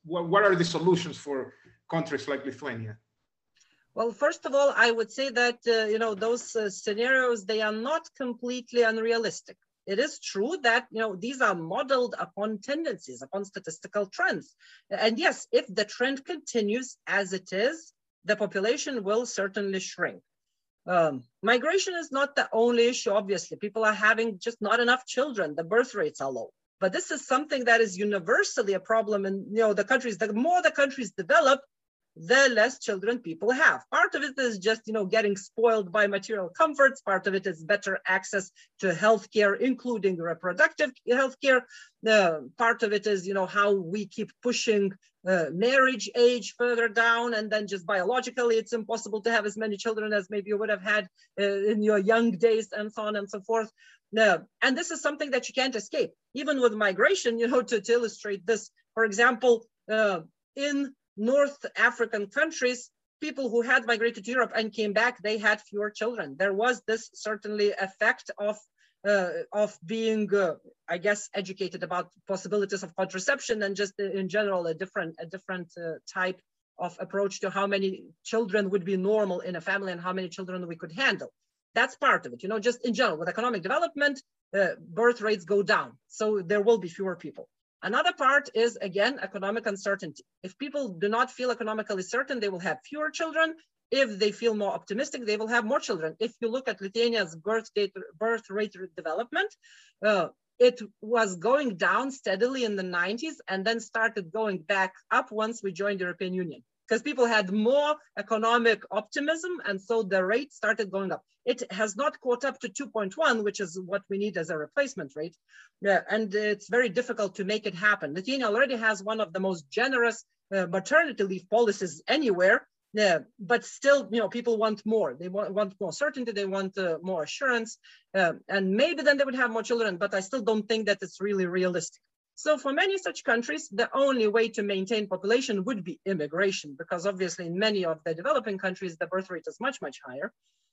What, what are the solutions for countries like Lithuania? Well, first of all, I would say that uh, you know those uh, scenarios they are not completely unrealistic. It is true that you know these are modeled upon tendencies, upon statistical trends, and yes, if the trend continues as it is, the population will certainly shrink. Um, migration is not the only issue, obviously. People are having just not enough children. The birth rates are low. But this is something that is universally a problem in you know the countries. The more the countries develop, the less children people have. Part of it is just, you know, getting spoiled by material comforts. Part of it is better access to healthcare, including reproductive healthcare. The part of it is, you know, how we keep pushing uh, marriage age further down, and then just biologically, it's impossible to have as many children as maybe you would have had uh, in your young days, and so on and so forth. No, and this is something that you can't escape. Even with migration, you know, to, to illustrate this, for example, uh, in North African countries, people who had migrated to Europe and came back, they had fewer children. There was this certainly effect of of being, uh, I guess, educated about possibilities of contraception and just in general a different a different uh, type of approach to how many children would be normal in a family and how many children we could handle. That's part of it. You know, just in general, with economic development, uh, birth rates go down, so there will be fewer people. Another part is, again, economic uncertainty. If people do not feel economically certain, they will have fewer children. If they feel more optimistic, they will have more children. If you look at Lithuania's birth, date, birth rate development, uh, it was going down steadily in the 90s and then started going back up once we joined the European Union because people had more economic optimism and so the rate started going up. It has not caught up to 2.1, which is what we need as a replacement rate. Yeah, and it's very difficult to make it happen. Lithuania already has one of the most generous uh, maternity leave policies anywhere. Yeah, but still, you know, people want more. They want, want more certainty. They want uh, more assurance, uh, and maybe then they would have more children. But I still don't think that it's really realistic. So for many such countries, the only way to maintain population would be immigration, because obviously in many of the developing countries, the birth rate is much, much higher.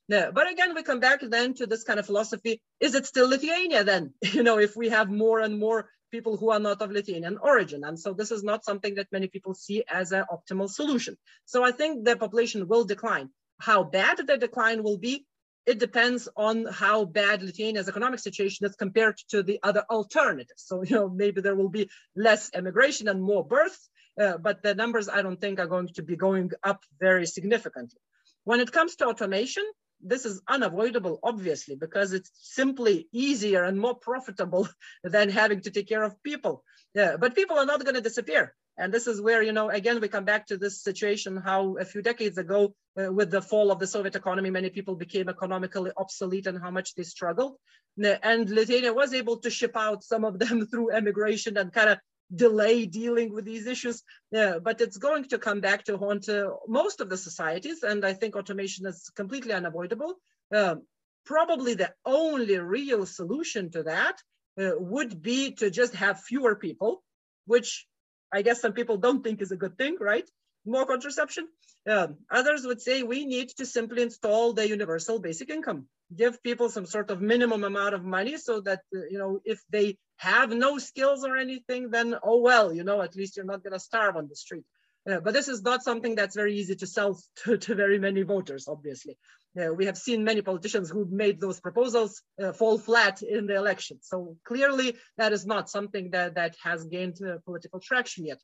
Yeah, but again, we come back then to this kind of philosophy. Is it still Lithuania then? You know, if we have more and more people who are not of Lithuanian origin. And so this is not something that many people see as an optimal solution. So I think the population will decline. How bad the decline will be it depends on how bad Lithuania's economic situation is compared to the other alternatives. So, you know, maybe there will be less immigration and more births, uh, but the numbers I don't think are going to be going up very significantly. When it comes to automation, this is unavoidable, obviously, because it's simply easier and more profitable than having to take care of people. Yeah, but people are not going to disappear. And this is where, you know, again, we come back to this situation, how a few decades ago, uh, with the fall of the Soviet economy, many people became economically obsolete and how much they struggled. And Lithuania was able to ship out some of them through emigration and kind of delay dealing with these issues. Yeah, but it's going to come back to haunt uh, most of the societies. And I think automation is completely unavoidable. Um, probably the only real solution to that uh, would be to just have fewer people, which I guess some people don't think is a good thing, right? More contraception. Um, others would say we need to simply install the universal basic income, give people some sort of minimum amount of money so that, uh, you know, if they have no skills or anything, then, oh, well, you know, at least you're not going to starve on the street. Uh, but this is not something that's very easy to sell to, to very many voters, obviously. Uh, we have seen many politicians who made those proposals uh, fall flat in the election. So clearly that is not something that, that has gained uh, political traction yet.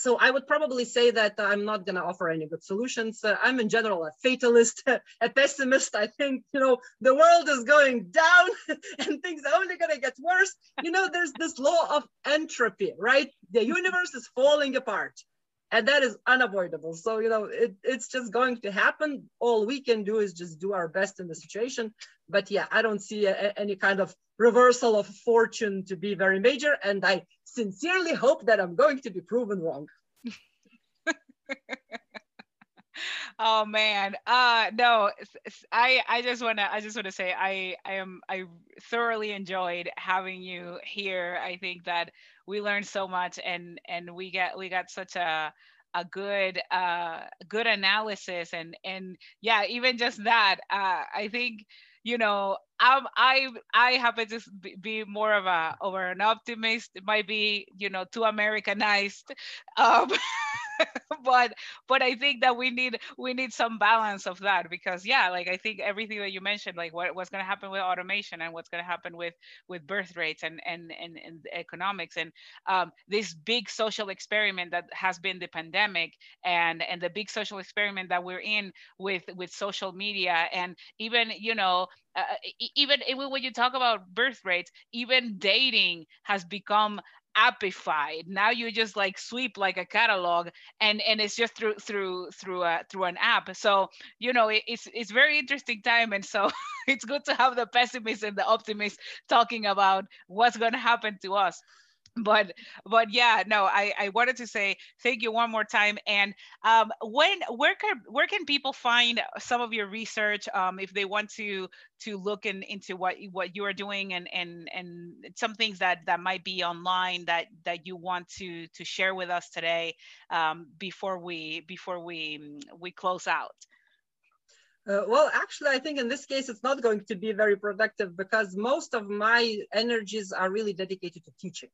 So I would probably say that I'm not going to offer any good solutions. Uh, I'm in general a fatalist, a pessimist. I think, you know, the world is going down and things are only going to get worse. You know, there's this law of entropy, right? The universe is falling apart and that is unavoidable. So you know it, it's just going to happen. All we can do is just do our best in the situation. But yeah i don't see a, any kind of reversal of fortune to be very major. And i sincerely hope that i'm going to be proven wrong. Oh man. Uh no i i just want to i just want to say i i am i thoroughly enjoyed having you here. I think that we learned so much and and we got we got such a a good uh good analysis and and yeah even just that uh i think you know i i happen to be more of a over an optimist it might be you know too americanized um but but I think that we need we need some balance of that because yeah, like I think everything that you mentioned, like what, what's going to happen with automation and what's going to happen with with birth rates and and and, and economics and um, this big social experiment that has been the pandemic and and the big social experiment that we're in with with social media and even you know uh, even, even when you talk about birth rates, even dating has become appified now you just like sweep like a catalog and and it's just through through through a through an app. So you know it, it's it's very interesting time and so it's good to have the pessimist and the optimist talking about what's going to happen to us but but yeah no i i wanted to say thank you one more time and um when where can where can people find some of your research um if they want to to look in, into what what you are doing and and and some things that that might be online that that you want to to share with us today um before we before we we close out uh, well, actually, I think in this case, it's not going to be very productive because most of my energies are really dedicated to teaching.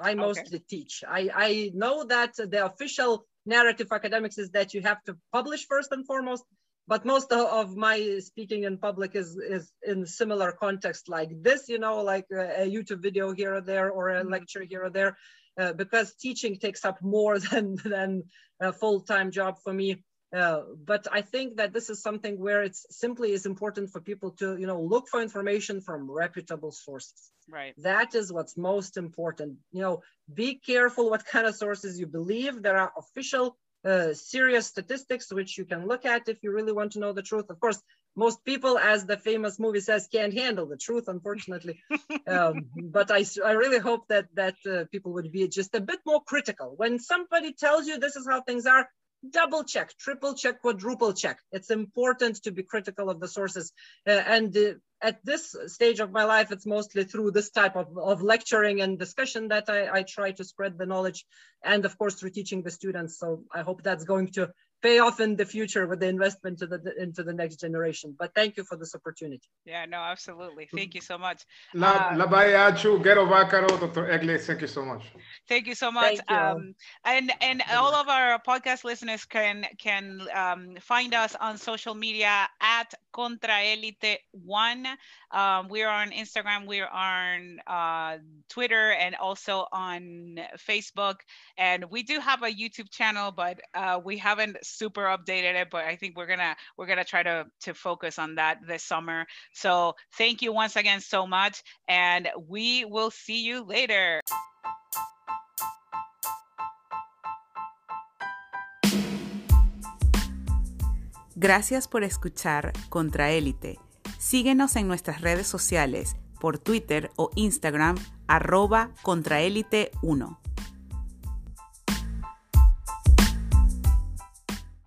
I mostly okay. teach. I, I know that the official narrative academics is that you have to publish first and foremost, but most of my speaking in public is, is in similar context like this, you know, like a, YouTube video here or there or a mm-hmm. lecture here or there, uh, because teaching takes up more than, than a full-time job for me. Uh, but I think that this is something where it's simply is important for people to, you know, look for information from reputable sources. Right. That is what's most important. You know, be careful what kind of sources you believe. There are official, uh, serious statistics which you can look at if you really want to know the truth. Of course, most people, as the famous movie says, can't handle the truth, unfortunately. um, but I, I really hope that that uh, people would be just a bit more critical when somebody tells you this is how things are double check, triple check, quadruple check. It's important to be critical of the sources. Uh, and uh, at this stage of my life, it's mostly through this type of, of lecturing and discussion that I, I try to spread the knowledge and of course through teaching the students. So I hope that's going to pay off in the future with the investment to the into the next generation. But thank you for this opportunity. Yeah, no, absolutely. Thank you so much. La, uh, la Gero Vaccaro, Dr. Egle, thank you so much. Thank you so much. You. Um, and and all of our podcast listeners can can um, find us on social media at Contraelite One. Um, we're on Instagram, we're on uh, Twitter, and also on Facebook. And we do have a YouTube channel, but uh, we haven't super updated it. But I think we're gonna we're gonna try to to focus on that this summer. So thank you once again so much, and we will see you later. Gracias por escuchar Contraélite. Síguenos en nuestras redes sociales por Twitter o Instagram arroba contraélite1.